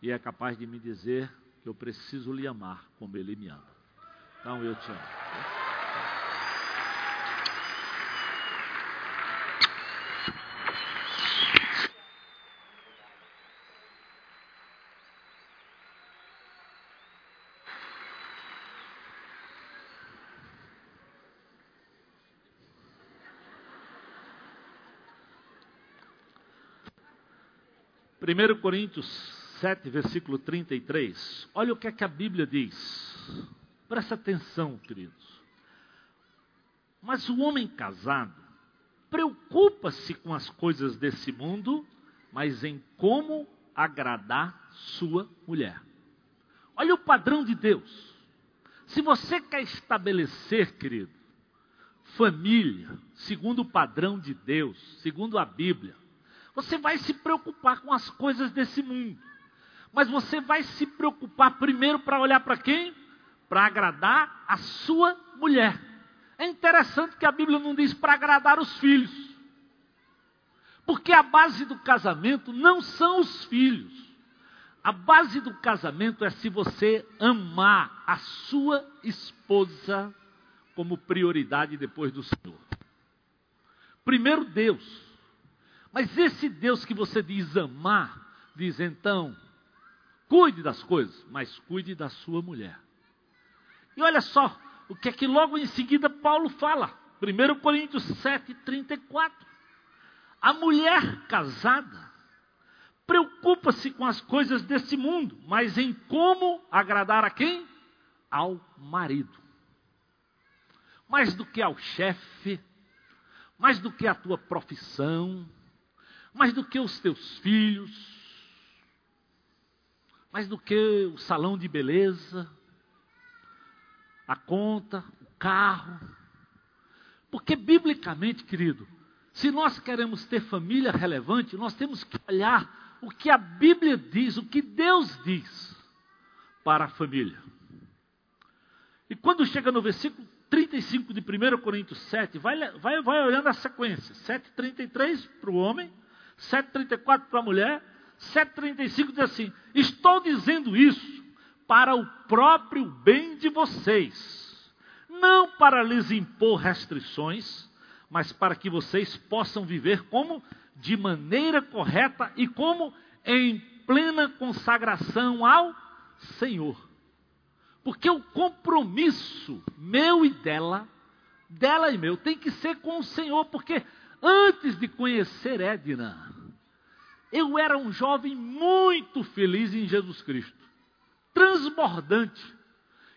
e é capaz de me dizer eu preciso lhe amar como ele me ama. Então eu te amo. Primeiro Coríntios 7, versículo 33. Olha o que é que a Bíblia diz. Presta atenção, queridos. Mas o homem casado preocupa-se com as coisas desse mundo, mas em como agradar sua mulher. Olha o padrão de Deus. Se você quer estabelecer, querido, família, segundo o padrão de Deus, segundo a Bíblia, você vai se preocupar com as coisas desse mundo. Mas você vai se preocupar primeiro para olhar para quem? Para agradar a sua mulher. É interessante que a Bíblia não diz para agradar os filhos. Porque a base do casamento não são os filhos. A base do casamento é se você amar a sua esposa como prioridade depois do Senhor. Primeiro Deus. Mas esse Deus que você diz amar, diz então, cuide das coisas, mas cuide da sua mulher. E olha só, o que é que logo em seguida Paulo fala. 1 Coríntios 7, 34. A mulher casada preocupa-se com as coisas desse mundo, mas em como agradar a quem? Ao marido. Mais do que ao chefe, mais do que a tua profissão, mais do que os teus filhos, mais do que o salão de beleza, a conta, o carro. Porque, biblicamente, querido, se nós queremos ter família relevante, nós temos que olhar o que a Bíblia diz, o que Deus diz para a família. E quando chega no versículo 35 de 1 Coríntios 7, vai, vai, vai olhando a sequência: 7,33 para o homem, 7,34 para a mulher, 7,35 diz assim: Estou dizendo isso para o próprio bem de vocês, não para lhes impor restrições, mas para que vocês possam viver como de maneira correta e como em plena consagração ao Senhor. Porque o compromisso meu e dela, dela e meu, tem que ser com o Senhor, porque antes de conhecer Edna, eu era um jovem muito feliz em Jesus Cristo transbordante.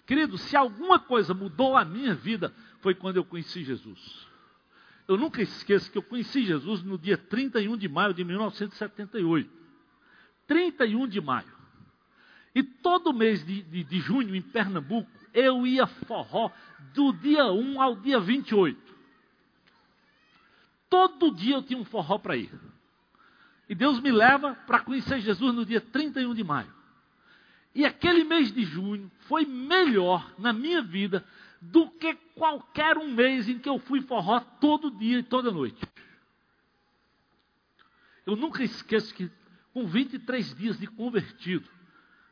Querido, se alguma coisa mudou a minha vida, foi quando eu conheci Jesus. Eu nunca esqueço que eu conheci Jesus no dia 31 de maio de 1978. 31 de maio. E todo mês de, de, de junho, em Pernambuco, eu ia forró do dia 1 ao dia 28. Todo dia eu tinha um forró para ir. E Deus me leva para conhecer Jesus no dia 31 de maio. E aquele mês de junho foi melhor na minha vida do que qualquer um mês em que eu fui forró todo dia e toda noite. Eu nunca esqueço que com 23 dias de convertido,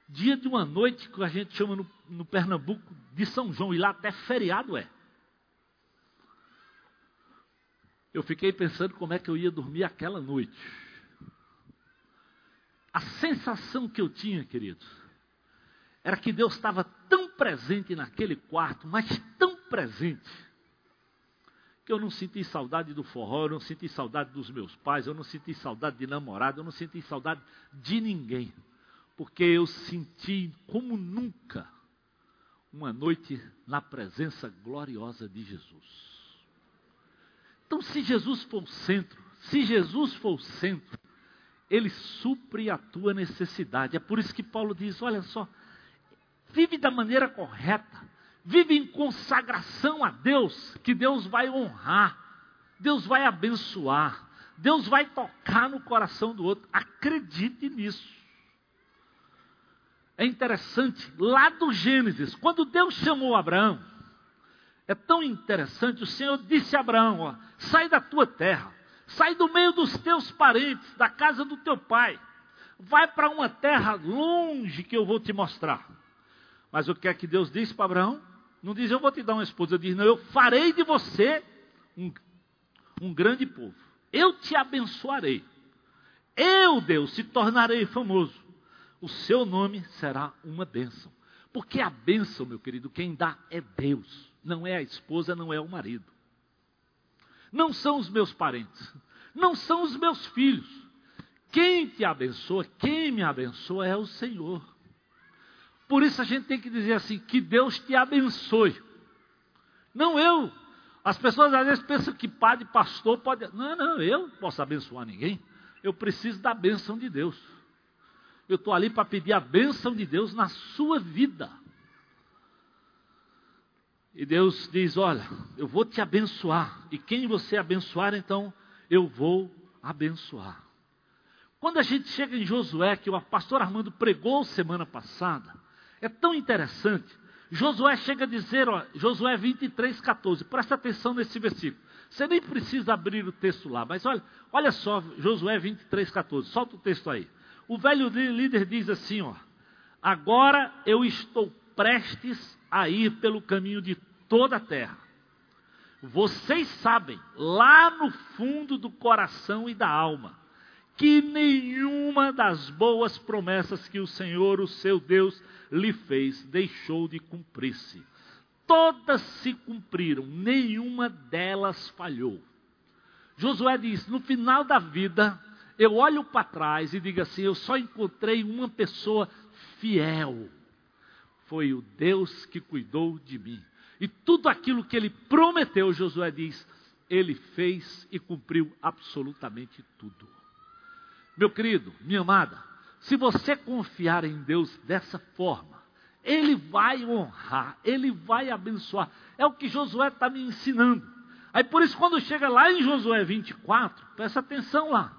dia de uma noite que a gente chama no, no Pernambuco de São João, e lá até feriado é. Eu fiquei pensando como é que eu ia dormir aquela noite. A sensação que eu tinha, queridos, era que Deus estava tão presente naquele quarto, mas tão presente, que eu não senti saudade do forró, eu não senti saudade dos meus pais, eu não senti saudade de namorado, eu não senti saudade de ninguém, porque eu senti como nunca uma noite na presença gloriosa de Jesus. Então, se Jesus for o centro, se Jesus for o centro, ele supre a tua necessidade. É por isso que Paulo diz: olha só, vive da maneira correta, vive em consagração a Deus, que Deus vai honrar, Deus vai abençoar, Deus vai tocar no coração do outro. Acredite nisso. É interessante, lá do Gênesis, quando Deus chamou Abraão, é tão interessante, o Senhor disse a Abraão: ó, sai da tua terra, sai do meio dos teus parentes, da casa do teu pai, vai para uma terra longe que eu vou te mostrar. Mas o que é que Deus disse para Abraão? Não diz, eu vou te dar uma esposa. Diz, não, eu farei de você um, um grande povo. Eu te abençoarei. Eu, Deus, se tornarei famoso. O seu nome será uma bênção. Porque a bênção, meu querido, quem dá é Deus. Não é a esposa, não é o marido. Não são os meus parentes. Não são os meus filhos. Quem te abençoa, quem me abençoa é o Senhor. Por isso a gente tem que dizer assim: que Deus te abençoe. Não eu. As pessoas às vezes pensam que padre, pastor pode. Não, não, eu não posso abençoar ninguém. Eu preciso da bênção de Deus. Eu estou ali para pedir a bênção de Deus na sua vida. E Deus diz: Olha, eu vou te abençoar. E quem você abençoar, então eu vou abençoar. Quando a gente chega em Josué, que o pastor Armando pregou semana passada, é tão interessante. Josué chega a dizer, ó, Josué 23, 14, presta atenção nesse versículo. Você nem precisa abrir o texto lá, mas olha, olha só, Josué 23, 14, solta o texto aí. O velho líder diz assim, ó, agora eu estou prestes a ir pelo caminho de toda a terra. Vocês sabem, lá no fundo do coração e da alma, que nenhuma das boas promessas que o Senhor, o seu Deus, lhe fez deixou de cumprir-se. Todas se cumpriram, nenhuma delas falhou. Josué diz: no final da vida, eu olho para trás e digo assim: eu só encontrei uma pessoa fiel. Foi o Deus que cuidou de mim. E tudo aquilo que ele prometeu, Josué diz, ele fez e cumpriu absolutamente tudo. Meu querido, minha amada, se você confiar em Deus dessa forma, Ele vai honrar, Ele vai abençoar. É o que Josué está me ensinando. Aí por isso, quando chega lá em Josué 24, presta atenção lá.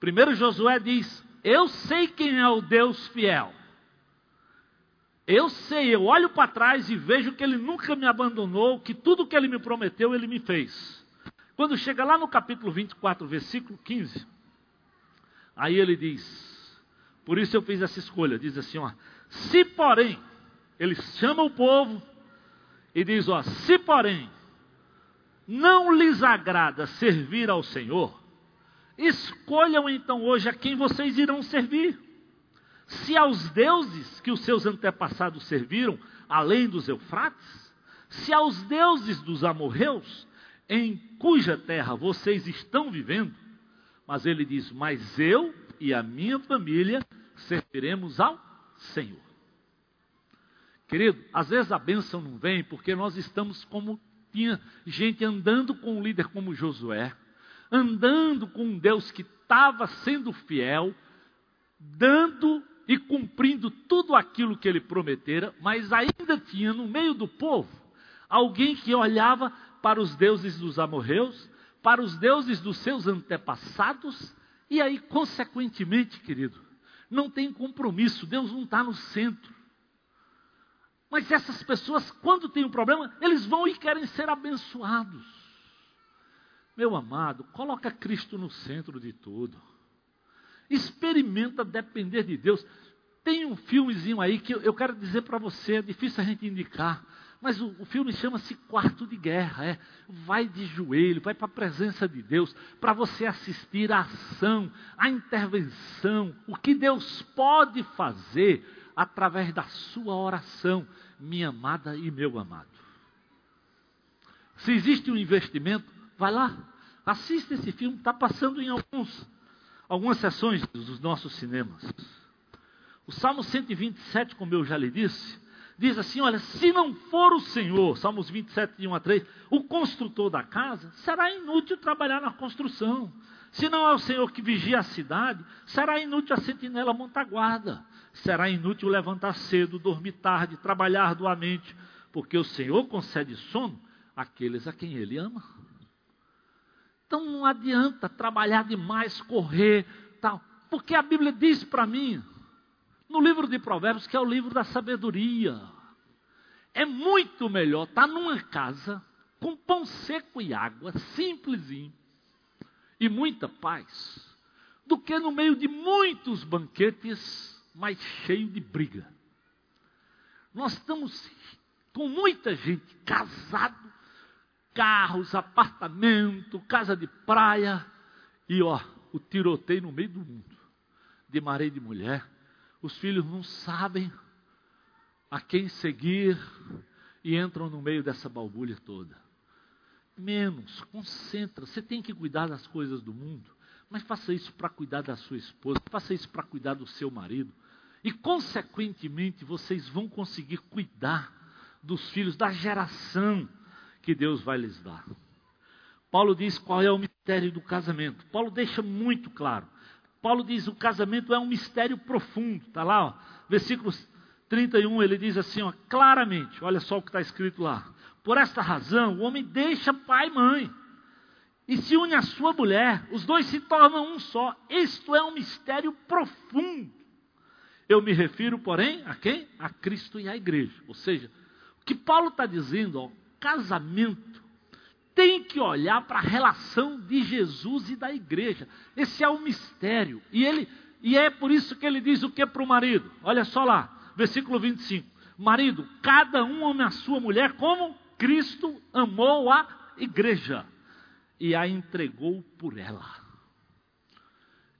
Primeiro Josué diz: Eu sei quem é o Deus fiel. Eu sei, eu olho para trás e vejo que ele nunca me abandonou, que tudo que ele me prometeu, ele me fez. Quando chega lá no capítulo 24, versículo 15, Aí ele diz: Por isso eu fiz essa escolha. Diz assim: ó, Se porém, ele chama o povo e diz: ó, Se porém não lhes agrada servir ao Senhor, escolham então hoje a quem vocês irão servir. Se aos deuses que os seus antepassados serviram, além dos Eufrates, se aos deuses dos amorreus, em cuja terra vocês estão vivendo, mas ele diz: Mas eu e a minha família serviremos ao Senhor. Querido, às vezes a bênção não vem porque nós estamos como tinha gente andando com um líder como Josué, andando com um Deus que estava sendo fiel, dando e cumprindo tudo aquilo que ele prometera, mas ainda tinha no meio do povo alguém que olhava para os deuses dos amorreus, para os deuses dos seus antepassados, e aí, consequentemente, querido, não tem compromisso, Deus não está no centro. Mas essas pessoas, quando tem um problema, eles vão e querem ser abençoados. Meu amado, coloca Cristo no centro de tudo. Experimenta depender de Deus. Tem um filmezinho aí que eu quero dizer para você, é difícil a gente indicar. Mas o, o filme chama-se Quarto de Guerra. É, vai de joelho, vai para a presença de Deus, para você assistir a ação, a intervenção, o que Deus pode fazer através da sua oração, minha amada e meu amado. Se existe um investimento, vai lá, assista esse filme, está passando em alguns, algumas sessões dos nossos cinemas. O Salmo 127, como eu já lhe disse, diz assim: Olha, se não for o Senhor, Salmos 27, de 1 a 3, o construtor da casa, será inútil trabalhar na construção. Se não é o Senhor que vigia a cidade, será inútil a sentinela montar guarda. Será inútil levantar cedo, dormir tarde, trabalhar arduamente, porque o Senhor concede sono àqueles a quem Ele ama. Então não adianta trabalhar demais, correr, tal, porque a Bíblia diz para mim, no livro de Provérbios, que é o livro da sabedoria. É muito melhor estar numa casa com pão seco e água, simplesinho, e muita paz, do que no meio de muitos banquetes, mas cheio de briga. Nós estamos com muita gente casado, carros, apartamento, casa de praia, e ó, o tiroteio no meio do mundo, de maré de mulher, os filhos não sabem a quem seguir e entram no meio dessa balbúrdia toda. Menos, concentra. Você tem que cuidar das coisas do mundo, Mas faça isso para cuidar da sua esposa, faça isso para cuidar do seu marido. E, consequentemente, vocês vão conseguir cuidar dos filhos, da geração que Deus vai lhes dar. Paulo diz qual é o mistério do casamento. Paulo deixa muito claro. Paulo diz o casamento é um mistério profundo. Está lá, ó, versículos 31, ele diz assim, ó, claramente, olha só o que está escrito lá. Por esta razão, o homem deixa pai e mãe e se une à sua mulher, os dois se tornam um só. Isto é um mistério profundo. Eu me refiro, porém, a quem? A Cristo e à igreja. Ou seja, o que Paulo está dizendo, ó, casamento tem que olhar para a relação de Jesus e da igreja. Esse é o mistério. E ele e é por isso que ele diz o que para o marido? Olha só lá, versículo 25. Marido, cada um ama a sua mulher como Cristo amou a igreja e a entregou por ela.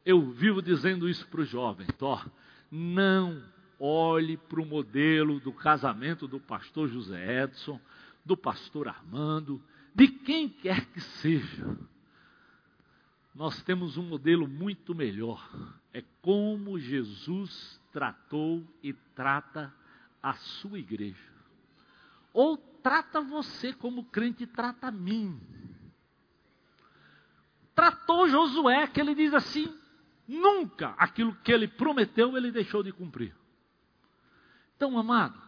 Eu vivo dizendo isso para os jovens, ó, não olhe para o modelo do casamento do pastor José Edson, do pastor Armando, de quem quer que seja. Nós temos um modelo muito melhor. É como Jesus tratou e trata a sua igreja. Ou trata você como crente trata a mim. Tratou Josué, que ele diz assim: nunca aquilo que ele prometeu ele deixou de cumprir. Então, amado,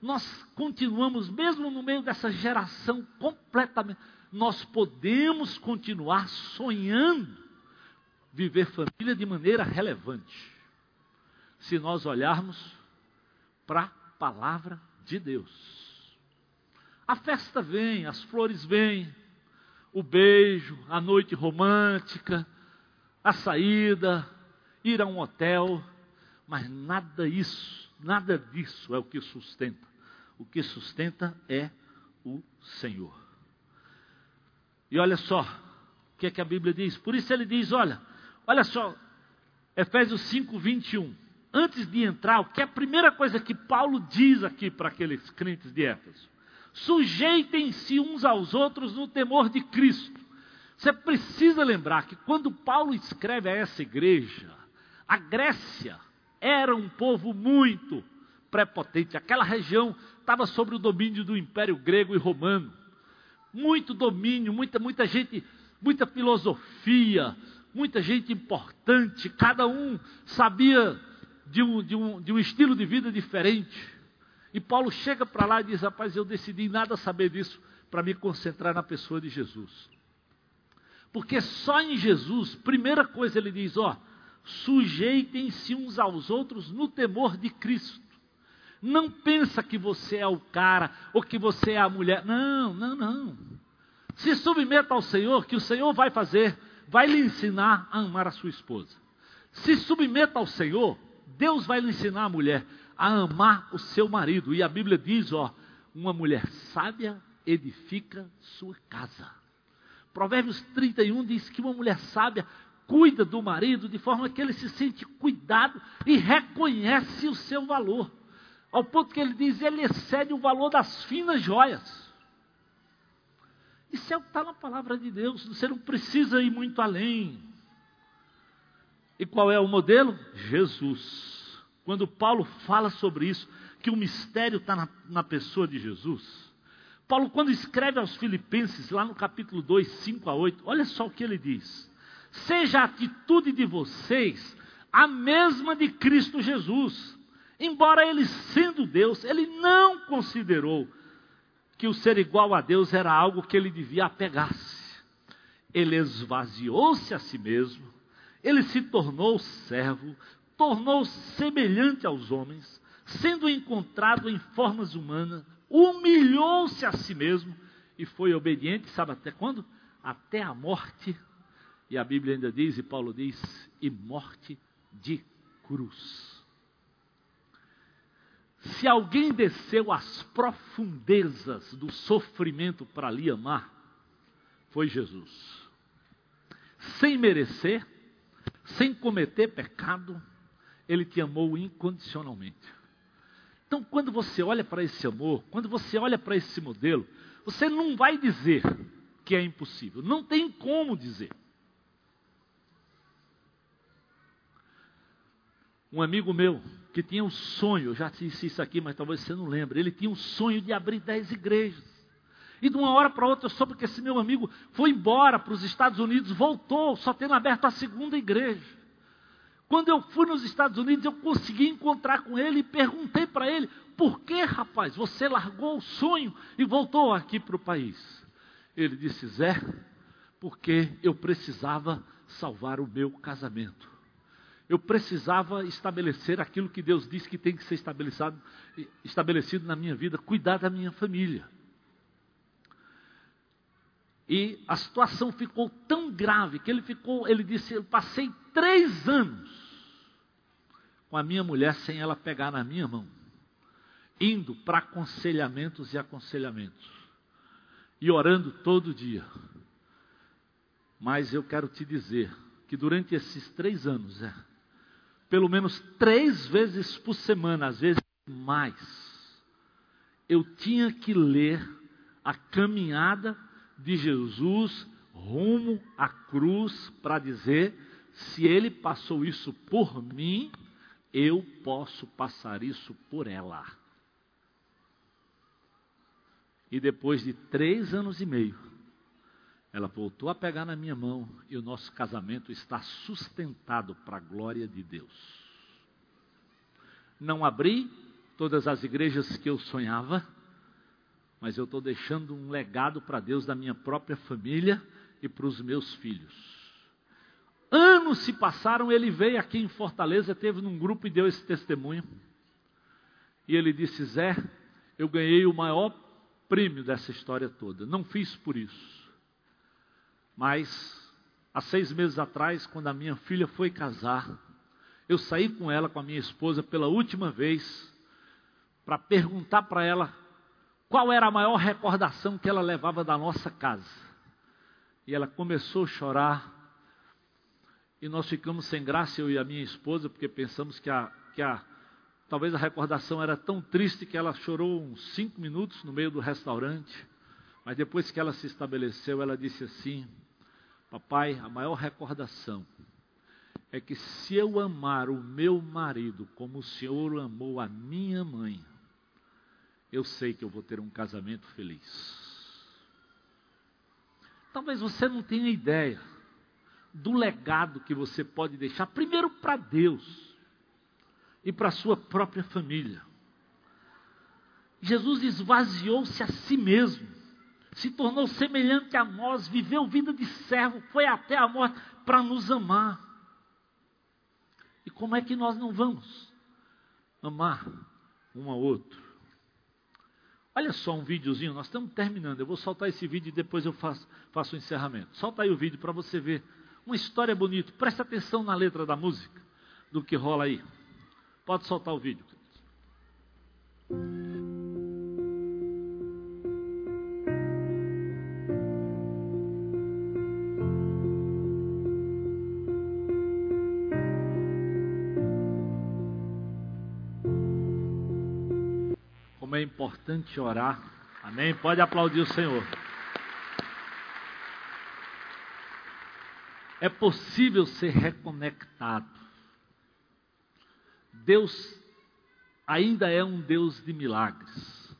nós continuamos, mesmo no meio dessa geração completamente, nós podemos continuar sonhando viver família de maneira relevante, se nós olharmos para a palavra de Deus. A festa vem, as flores vêm, o beijo, a noite romântica, a saída, ir a um hotel, mas nada isso, nada disso é o que sustenta o que sustenta é o Senhor. E olha só, o que é que a Bíblia diz? Por isso ele diz: olha, olha só, Efésios 5, 21. Antes de entrar, o que é a primeira coisa que Paulo diz aqui para aqueles crentes de Éfeso? Sujeitem-se uns aos outros no temor de Cristo. Você precisa lembrar que quando Paulo escreve a essa igreja, a Grécia era um povo muito prepotente. Aquela região estava sobre o domínio do Império Grego e Romano. Muito domínio, muita, muita gente, muita filosofia, muita gente importante, cada um sabia de um, de um, de um estilo de vida diferente. E Paulo chega para lá e diz: Rapaz, eu decidi nada saber disso para me concentrar na pessoa de Jesus. Porque só em Jesus, primeira coisa ele diz: Ó, sujeitem-se uns aos outros no temor de Cristo. Não pensa que você é o cara ou que você é a mulher. Não, não, não. Se submeta ao Senhor, que o Senhor vai fazer, vai lhe ensinar a amar a sua esposa. Se submeta ao Senhor, Deus vai lhe ensinar a mulher a amar o seu marido. E a Bíblia diz, ó, uma mulher sábia edifica sua casa. Provérbios 31 diz que uma mulher sábia cuida do marido de forma que ele se sente cuidado e reconhece o seu valor. Ao ponto que ele diz, ele excede o valor das finas joias. Isso é o que está na palavra de Deus. Você não precisa ir muito além. E qual é o modelo? Jesus. Quando Paulo fala sobre isso, que o mistério está na, na pessoa de Jesus. Paulo, quando escreve aos Filipenses, lá no capítulo 2, 5 a 8, olha só o que ele diz: Seja a atitude de vocês a mesma de Cristo Jesus Embora ele sendo Deus, ele não considerou que o ser igual a Deus era algo que ele devia apegar-se. Ele esvaziou-se a si mesmo, ele se tornou servo, tornou-se semelhante aos homens, sendo encontrado em formas humanas, humilhou-se a si mesmo e foi obediente, sabe até quando? Até a morte. E a Bíblia ainda diz, e Paulo diz, e morte de cruz. Se alguém desceu às profundezas do sofrimento para lhe amar, foi Jesus. Sem merecer, sem cometer pecado, ele te amou incondicionalmente. Então, quando você olha para esse amor, quando você olha para esse modelo, você não vai dizer que é impossível, não tem como dizer. Um amigo meu que tinha um sonho, já disse isso aqui, mas talvez você não lembre, ele tinha um sonho de abrir dez igrejas. E de uma hora para outra eu soube que esse meu amigo foi embora para os Estados Unidos, voltou, só tendo aberto a segunda igreja. Quando eu fui nos Estados Unidos, eu consegui encontrar com ele e perguntei para ele: por que, rapaz, você largou o sonho e voltou aqui para o país? Ele disse: Zé, porque eu precisava salvar o meu casamento. Eu precisava estabelecer aquilo que Deus disse que tem que ser estabelecido, estabelecido na minha vida, cuidar da minha família. E a situação ficou tão grave que ele ficou, ele disse, eu passei três anos com a minha mulher sem ela pegar na minha mão, indo para aconselhamentos e aconselhamentos, e orando todo dia. Mas eu quero te dizer que durante esses três anos, é, pelo menos três vezes por semana, às vezes mais, eu tinha que ler a caminhada de Jesus rumo à cruz para dizer: se ele passou isso por mim, eu posso passar isso por ela. E depois de três anos e meio, ela voltou a pegar na minha mão e o nosso casamento está sustentado para a glória de Deus. Não abri todas as igrejas que eu sonhava, mas eu estou deixando um legado para Deus da minha própria família e para os meus filhos. Anos se passaram, ele veio aqui em Fortaleza, teve num grupo e deu esse testemunho. E ele disse: Zé, eu ganhei o maior prêmio dessa história toda. Não fiz por isso. Mas, há seis meses atrás, quando a minha filha foi casar, eu saí com ela, com a minha esposa, pela última vez, para perguntar para ela qual era a maior recordação que ela levava da nossa casa. E ela começou a chorar. E nós ficamos sem graça, eu e a minha esposa, porque pensamos que a, que a talvez a recordação era tão triste que ela chorou uns cinco minutos no meio do restaurante. Mas depois que ela se estabeleceu, ela disse assim: Papai, a maior recordação é que se eu amar o meu marido como o Senhor amou a minha mãe, eu sei que eu vou ter um casamento feliz. Talvez você não tenha ideia do legado que você pode deixar, primeiro para Deus e para a sua própria família. Jesus esvaziou-se a si mesmo, se tornou semelhante a nós, viveu vida de servo, foi até a morte para nos amar. E como é que nós não vamos amar um ao outro? Olha só um videozinho, nós estamos terminando. Eu vou soltar esse vídeo e depois eu faço, faço o encerramento. Solta aí o vídeo para você ver uma história bonita. Presta atenção na letra da música, do que rola aí. Pode soltar o vídeo. Importante orar. Amém? Pode aplaudir o Senhor. É possível ser reconectado. Deus ainda é um Deus de milagres.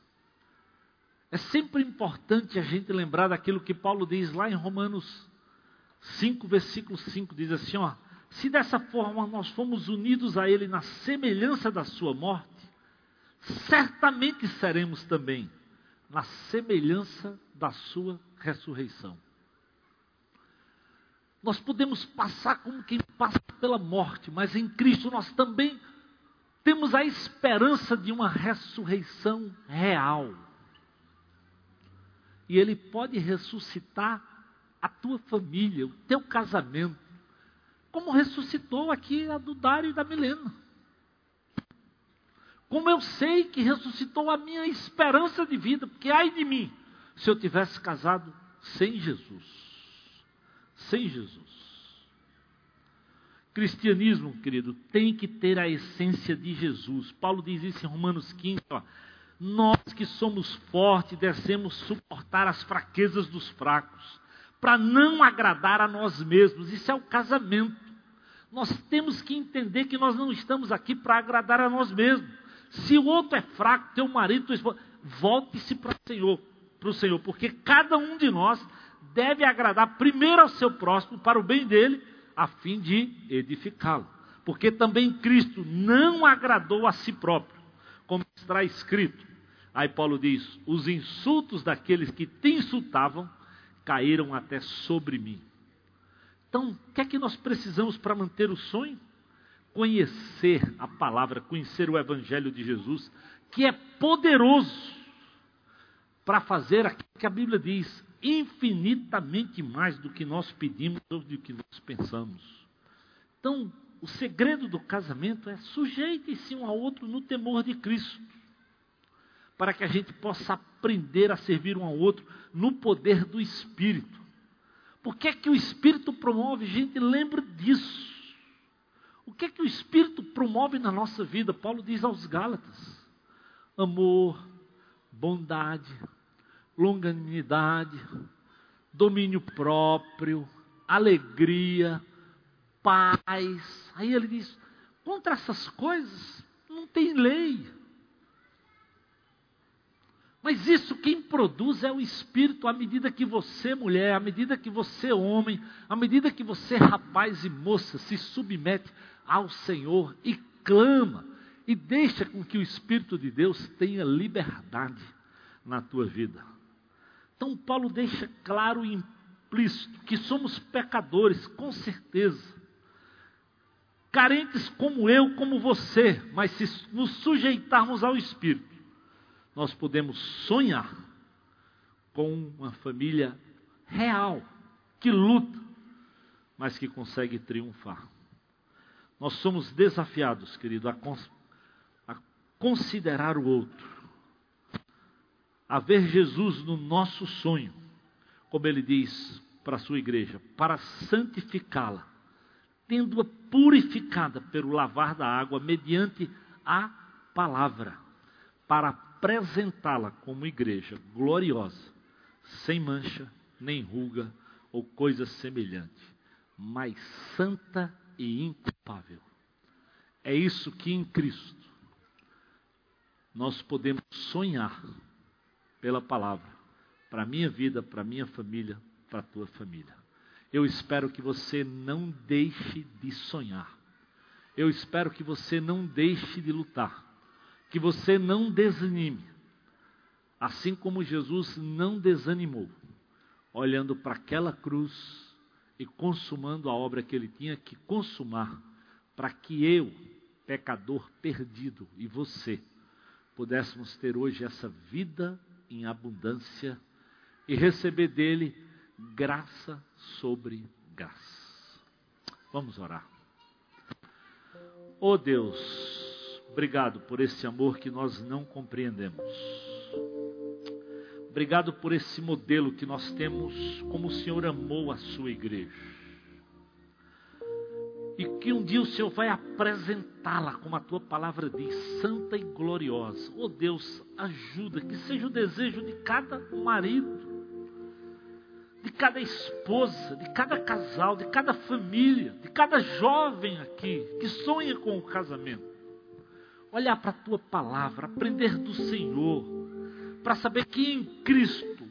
É sempre importante a gente lembrar daquilo que Paulo diz lá em Romanos 5, versículo 5, diz assim, ó: Se dessa forma nós fomos unidos a ele na semelhança da sua morte, certamente seremos também na semelhança da sua ressurreição. Nós podemos passar como quem passa pela morte, mas em Cristo nós também temos a esperança de uma ressurreição real. E Ele pode ressuscitar a tua família, o teu casamento, como ressuscitou aqui a do Dário e da Milena. Como eu sei que ressuscitou a minha esperança de vida, porque ai de mim, se eu tivesse casado sem Jesus. Sem Jesus. Cristianismo, querido, tem que ter a essência de Jesus. Paulo diz isso em Romanos 15, ó, nós que somos fortes devemos suportar as fraquezas dos fracos, para não agradar a nós mesmos. Isso é o casamento. Nós temos que entender que nós não estamos aqui para agradar a nós mesmos. Se o outro é fraco, teu marido, tua esposa, volte-se para o Senhor, para o Senhor, porque cada um de nós deve agradar primeiro ao seu próximo para o bem dele, a fim de edificá-lo. Porque também Cristo não agradou a si próprio, como está escrito. Aí Paulo diz: os insultos daqueles que te insultavam caíram até sobre mim. Então, o que é que nós precisamos para manter o sonho? Conhecer a palavra, conhecer o Evangelho de Jesus, que é poderoso para fazer aquilo que a Bíblia diz, infinitamente mais do que nós pedimos ou do que nós pensamos. Então, o segredo do casamento é sujeite-se um ao outro no temor de Cristo, para que a gente possa aprender a servir um ao outro no poder do Espírito. Por que é que o Espírito promove? Gente, lembra disso. O que é que o Espírito promove na nossa vida? Paulo diz aos Gálatas: amor, bondade, longanimidade, domínio próprio, alegria, paz. Aí ele diz: contra essas coisas não tem lei. Mas isso quem produz é o Espírito, à medida que você, mulher, à medida que você, homem, à medida que você, rapaz e moça, se submete ao Senhor e clama, e deixa com que o Espírito de Deus tenha liberdade na tua vida. Então, Paulo deixa claro e implícito que somos pecadores, com certeza. Carentes como eu, como você, mas se nos sujeitarmos ao Espírito, nós podemos sonhar com uma família real, que luta, mas que consegue triunfar. Nós somos desafiados, querido, a, cons a considerar o outro, a ver Jesus no nosso sonho, como ele diz para a sua igreja, para santificá-la, tendo-a purificada pelo lavar da água mediante a palavra, para apresentá-la como igreja gloriosa, sem mancha, nem ruga ou coisa semelhante, mas santa e inculpável. É isso que em Cristo nós podemos sonhar pela palavra, para a minha vida, para a minha família, para a tua família. Eu espero que você não deixe de sonhar. Eu espero que você não deixe de lutar que você não desanime, assim como Jesus não desanimou, olhando para aquela cruz e consumando a obra que ele tinha que consumar, para que eu, pecador perdido, e você, pudéssemos ter hoje essa vida em abundância e receber dele graça sobre graça. Vamos orar. Oh Deus, Obrigado por esse amor que nós não compreendemos. Obrigado por esse modelo que nós temos, como o Senhor amou a sua igreja. E que um dia o Senhor vai apresentá-la, como a tua palavra diz, santa e gloriosa. Oh Deus, ajuda, que seja o desejo de cada marido, de cada esposa, de cada casal, de cada família, de cada jovem aqui que sonha com o casamento olhar para a tua palavra, aprender do Senhor, para saber que em Cristo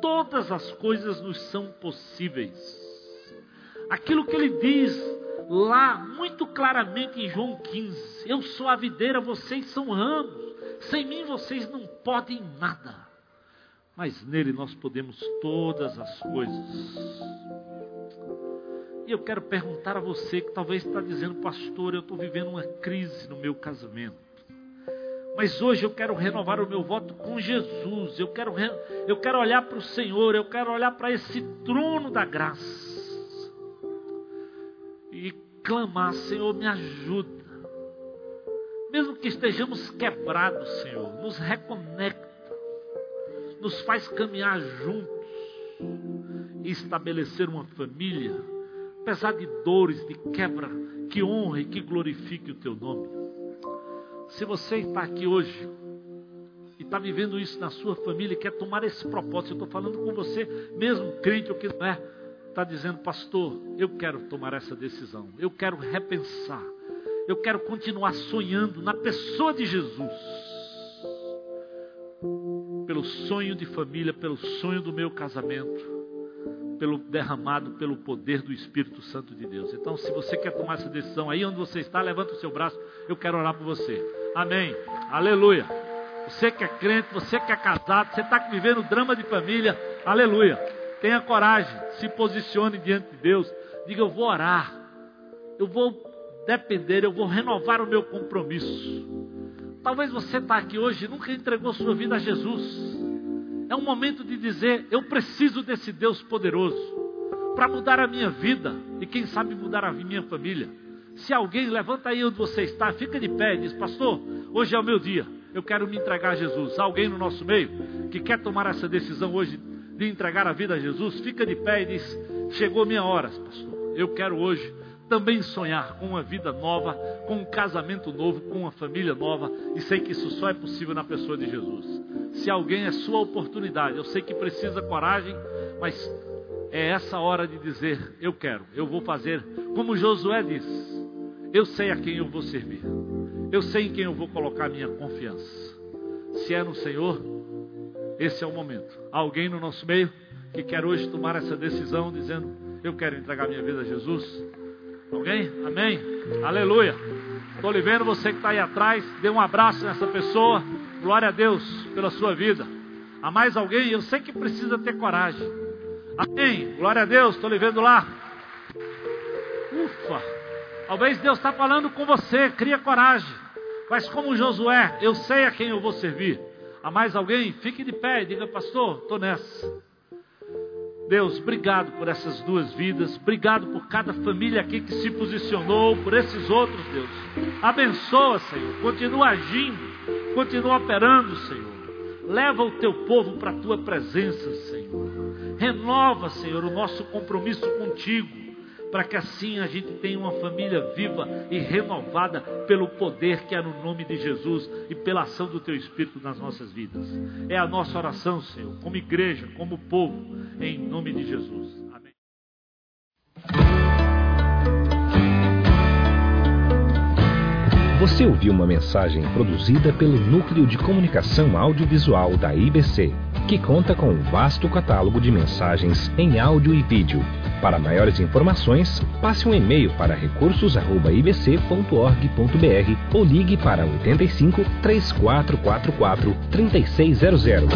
todas as coisas nos são possíveis. Aquilo que ele diz lá muito claramente em João 15: Eu sou a videira, vocês são ramos, sem mim vocês não podem nada, mas nele nós podemos todas as coisas. E eu quero perguntar a você que talvez está dizendo, pastor, eu estou vivendo uma crise no meu casamento. Mas hoje eu quero renovar o meu voto com Jesus. Eu quero, eu quero olhar para o Senhor, eu quero olhar para esse trono da graça. E clamar, Senhor, me ajuda. Mesmo que estejamos quebrados, Senhor, nos reconecta. Nos faz caminhar juntos e estabelecer uma família apesar de dores, de quebra, que honre, que glorifique o teu nome. Se você está aqui hoje e está vivendo isso na sua família e quer tomar esse propósito, eu estou falando com você, mesmo crente ou que não é, está dizendo, pastor, eu quero tomar essa decisão, eu quero repensar, eu quero continuar sonhando na pessoa de Jesus, pelo sonho de família, pelo sonho do meu casamento, pelo derramado pelo poder do Espírito Santo de Deus. Então, se você quer tomar essa decisão aí onde você está, levanta o seu braço, eu quero orar por você. Amém. Aleluia. Você que é crente, você que é casado, você está vivendo drama de família, aleluia. Tenha coragem, se posicione diante de Deus. Diga: Eu vou orar, eu vou depender, eu vou renovar o meu compromisso. Talvez você está aqui hoje e nunca entregou sua vida a Jesus. É um momento de dizer: Eu preciso desse Deus poderoso para mudar a minha vida e, quem sabe, mudar a minha família. Se alguém levanta aí onde você está, fica de pé e diz: Pastor, hoje é o meu dia, eu quero me entregar a Jesus. Alguém no nosso meio que quer tomar essa decisão hoje de entregar a vida a Jesus, fica de pé e diz: Chegou minha hora, pastor. Eu quero hoje também sonhar com uma vida nova, com um casamento novo, com uma família nova, e sei que isso só é possível na pessoa de Jesus. Se alguém é sua oportunidade, eu sei que precisa coragem, mas é essa hora de dizer: Eu quero, eu vou fazer, como Josué disse: Eu sei a quem eu vou servir, eu sei em quem eu vou colocar minha confiança. Se é no Senhor, esse é o momento. Alguém no nosso meio que quer hoje tomar essa decisão, dizendo: Eu quero entregar minha vida a Jesus. Alguém? Amém? Aleluia. Estou lhe vendo, você que está aí atrás, dê um abraço nessa pessoa. Glória a Deus pela sua vida. Há mais alguém? Eu sei que precisa ter coragem. Amém. Glória a Deus, estou lhe vendo lá. Ufa. Talvez Deus está falando com você. Cria coragem. Mas como Josué, eu sei a quem eu vou servir. Há mais alguém? Fique de pé e diga, pastor, estou nessa. Deus, obrigado por essas duas vidas, obrigado por cada família aqui que se posicionou, por esses outros, Deus. Abençoa, Senhor, continua agindo, continua operando, Senhor. Leva o teu povo para a tua presença, Senhor. Renova, Senhor, o nosso compromisso contigo para que assim a gente tenha uma família viva e renovada pelo poder que é no nome de Jesus e pela ação do Teu Espírito nas nossas vidas. É a nossa oração, Senhor, como igreja, como povo, em nome de Jesus. Amém. Você ouviu uma mensagem produzida pelo Núcleo de Comunicação Audiovisual da IBC, que conta com um vasto catálogo de mensagens em áudio e vídeo. Para maiores informações, passe um e-mail para recursos@ibc.org.br ou ligue para 85 3444 3600.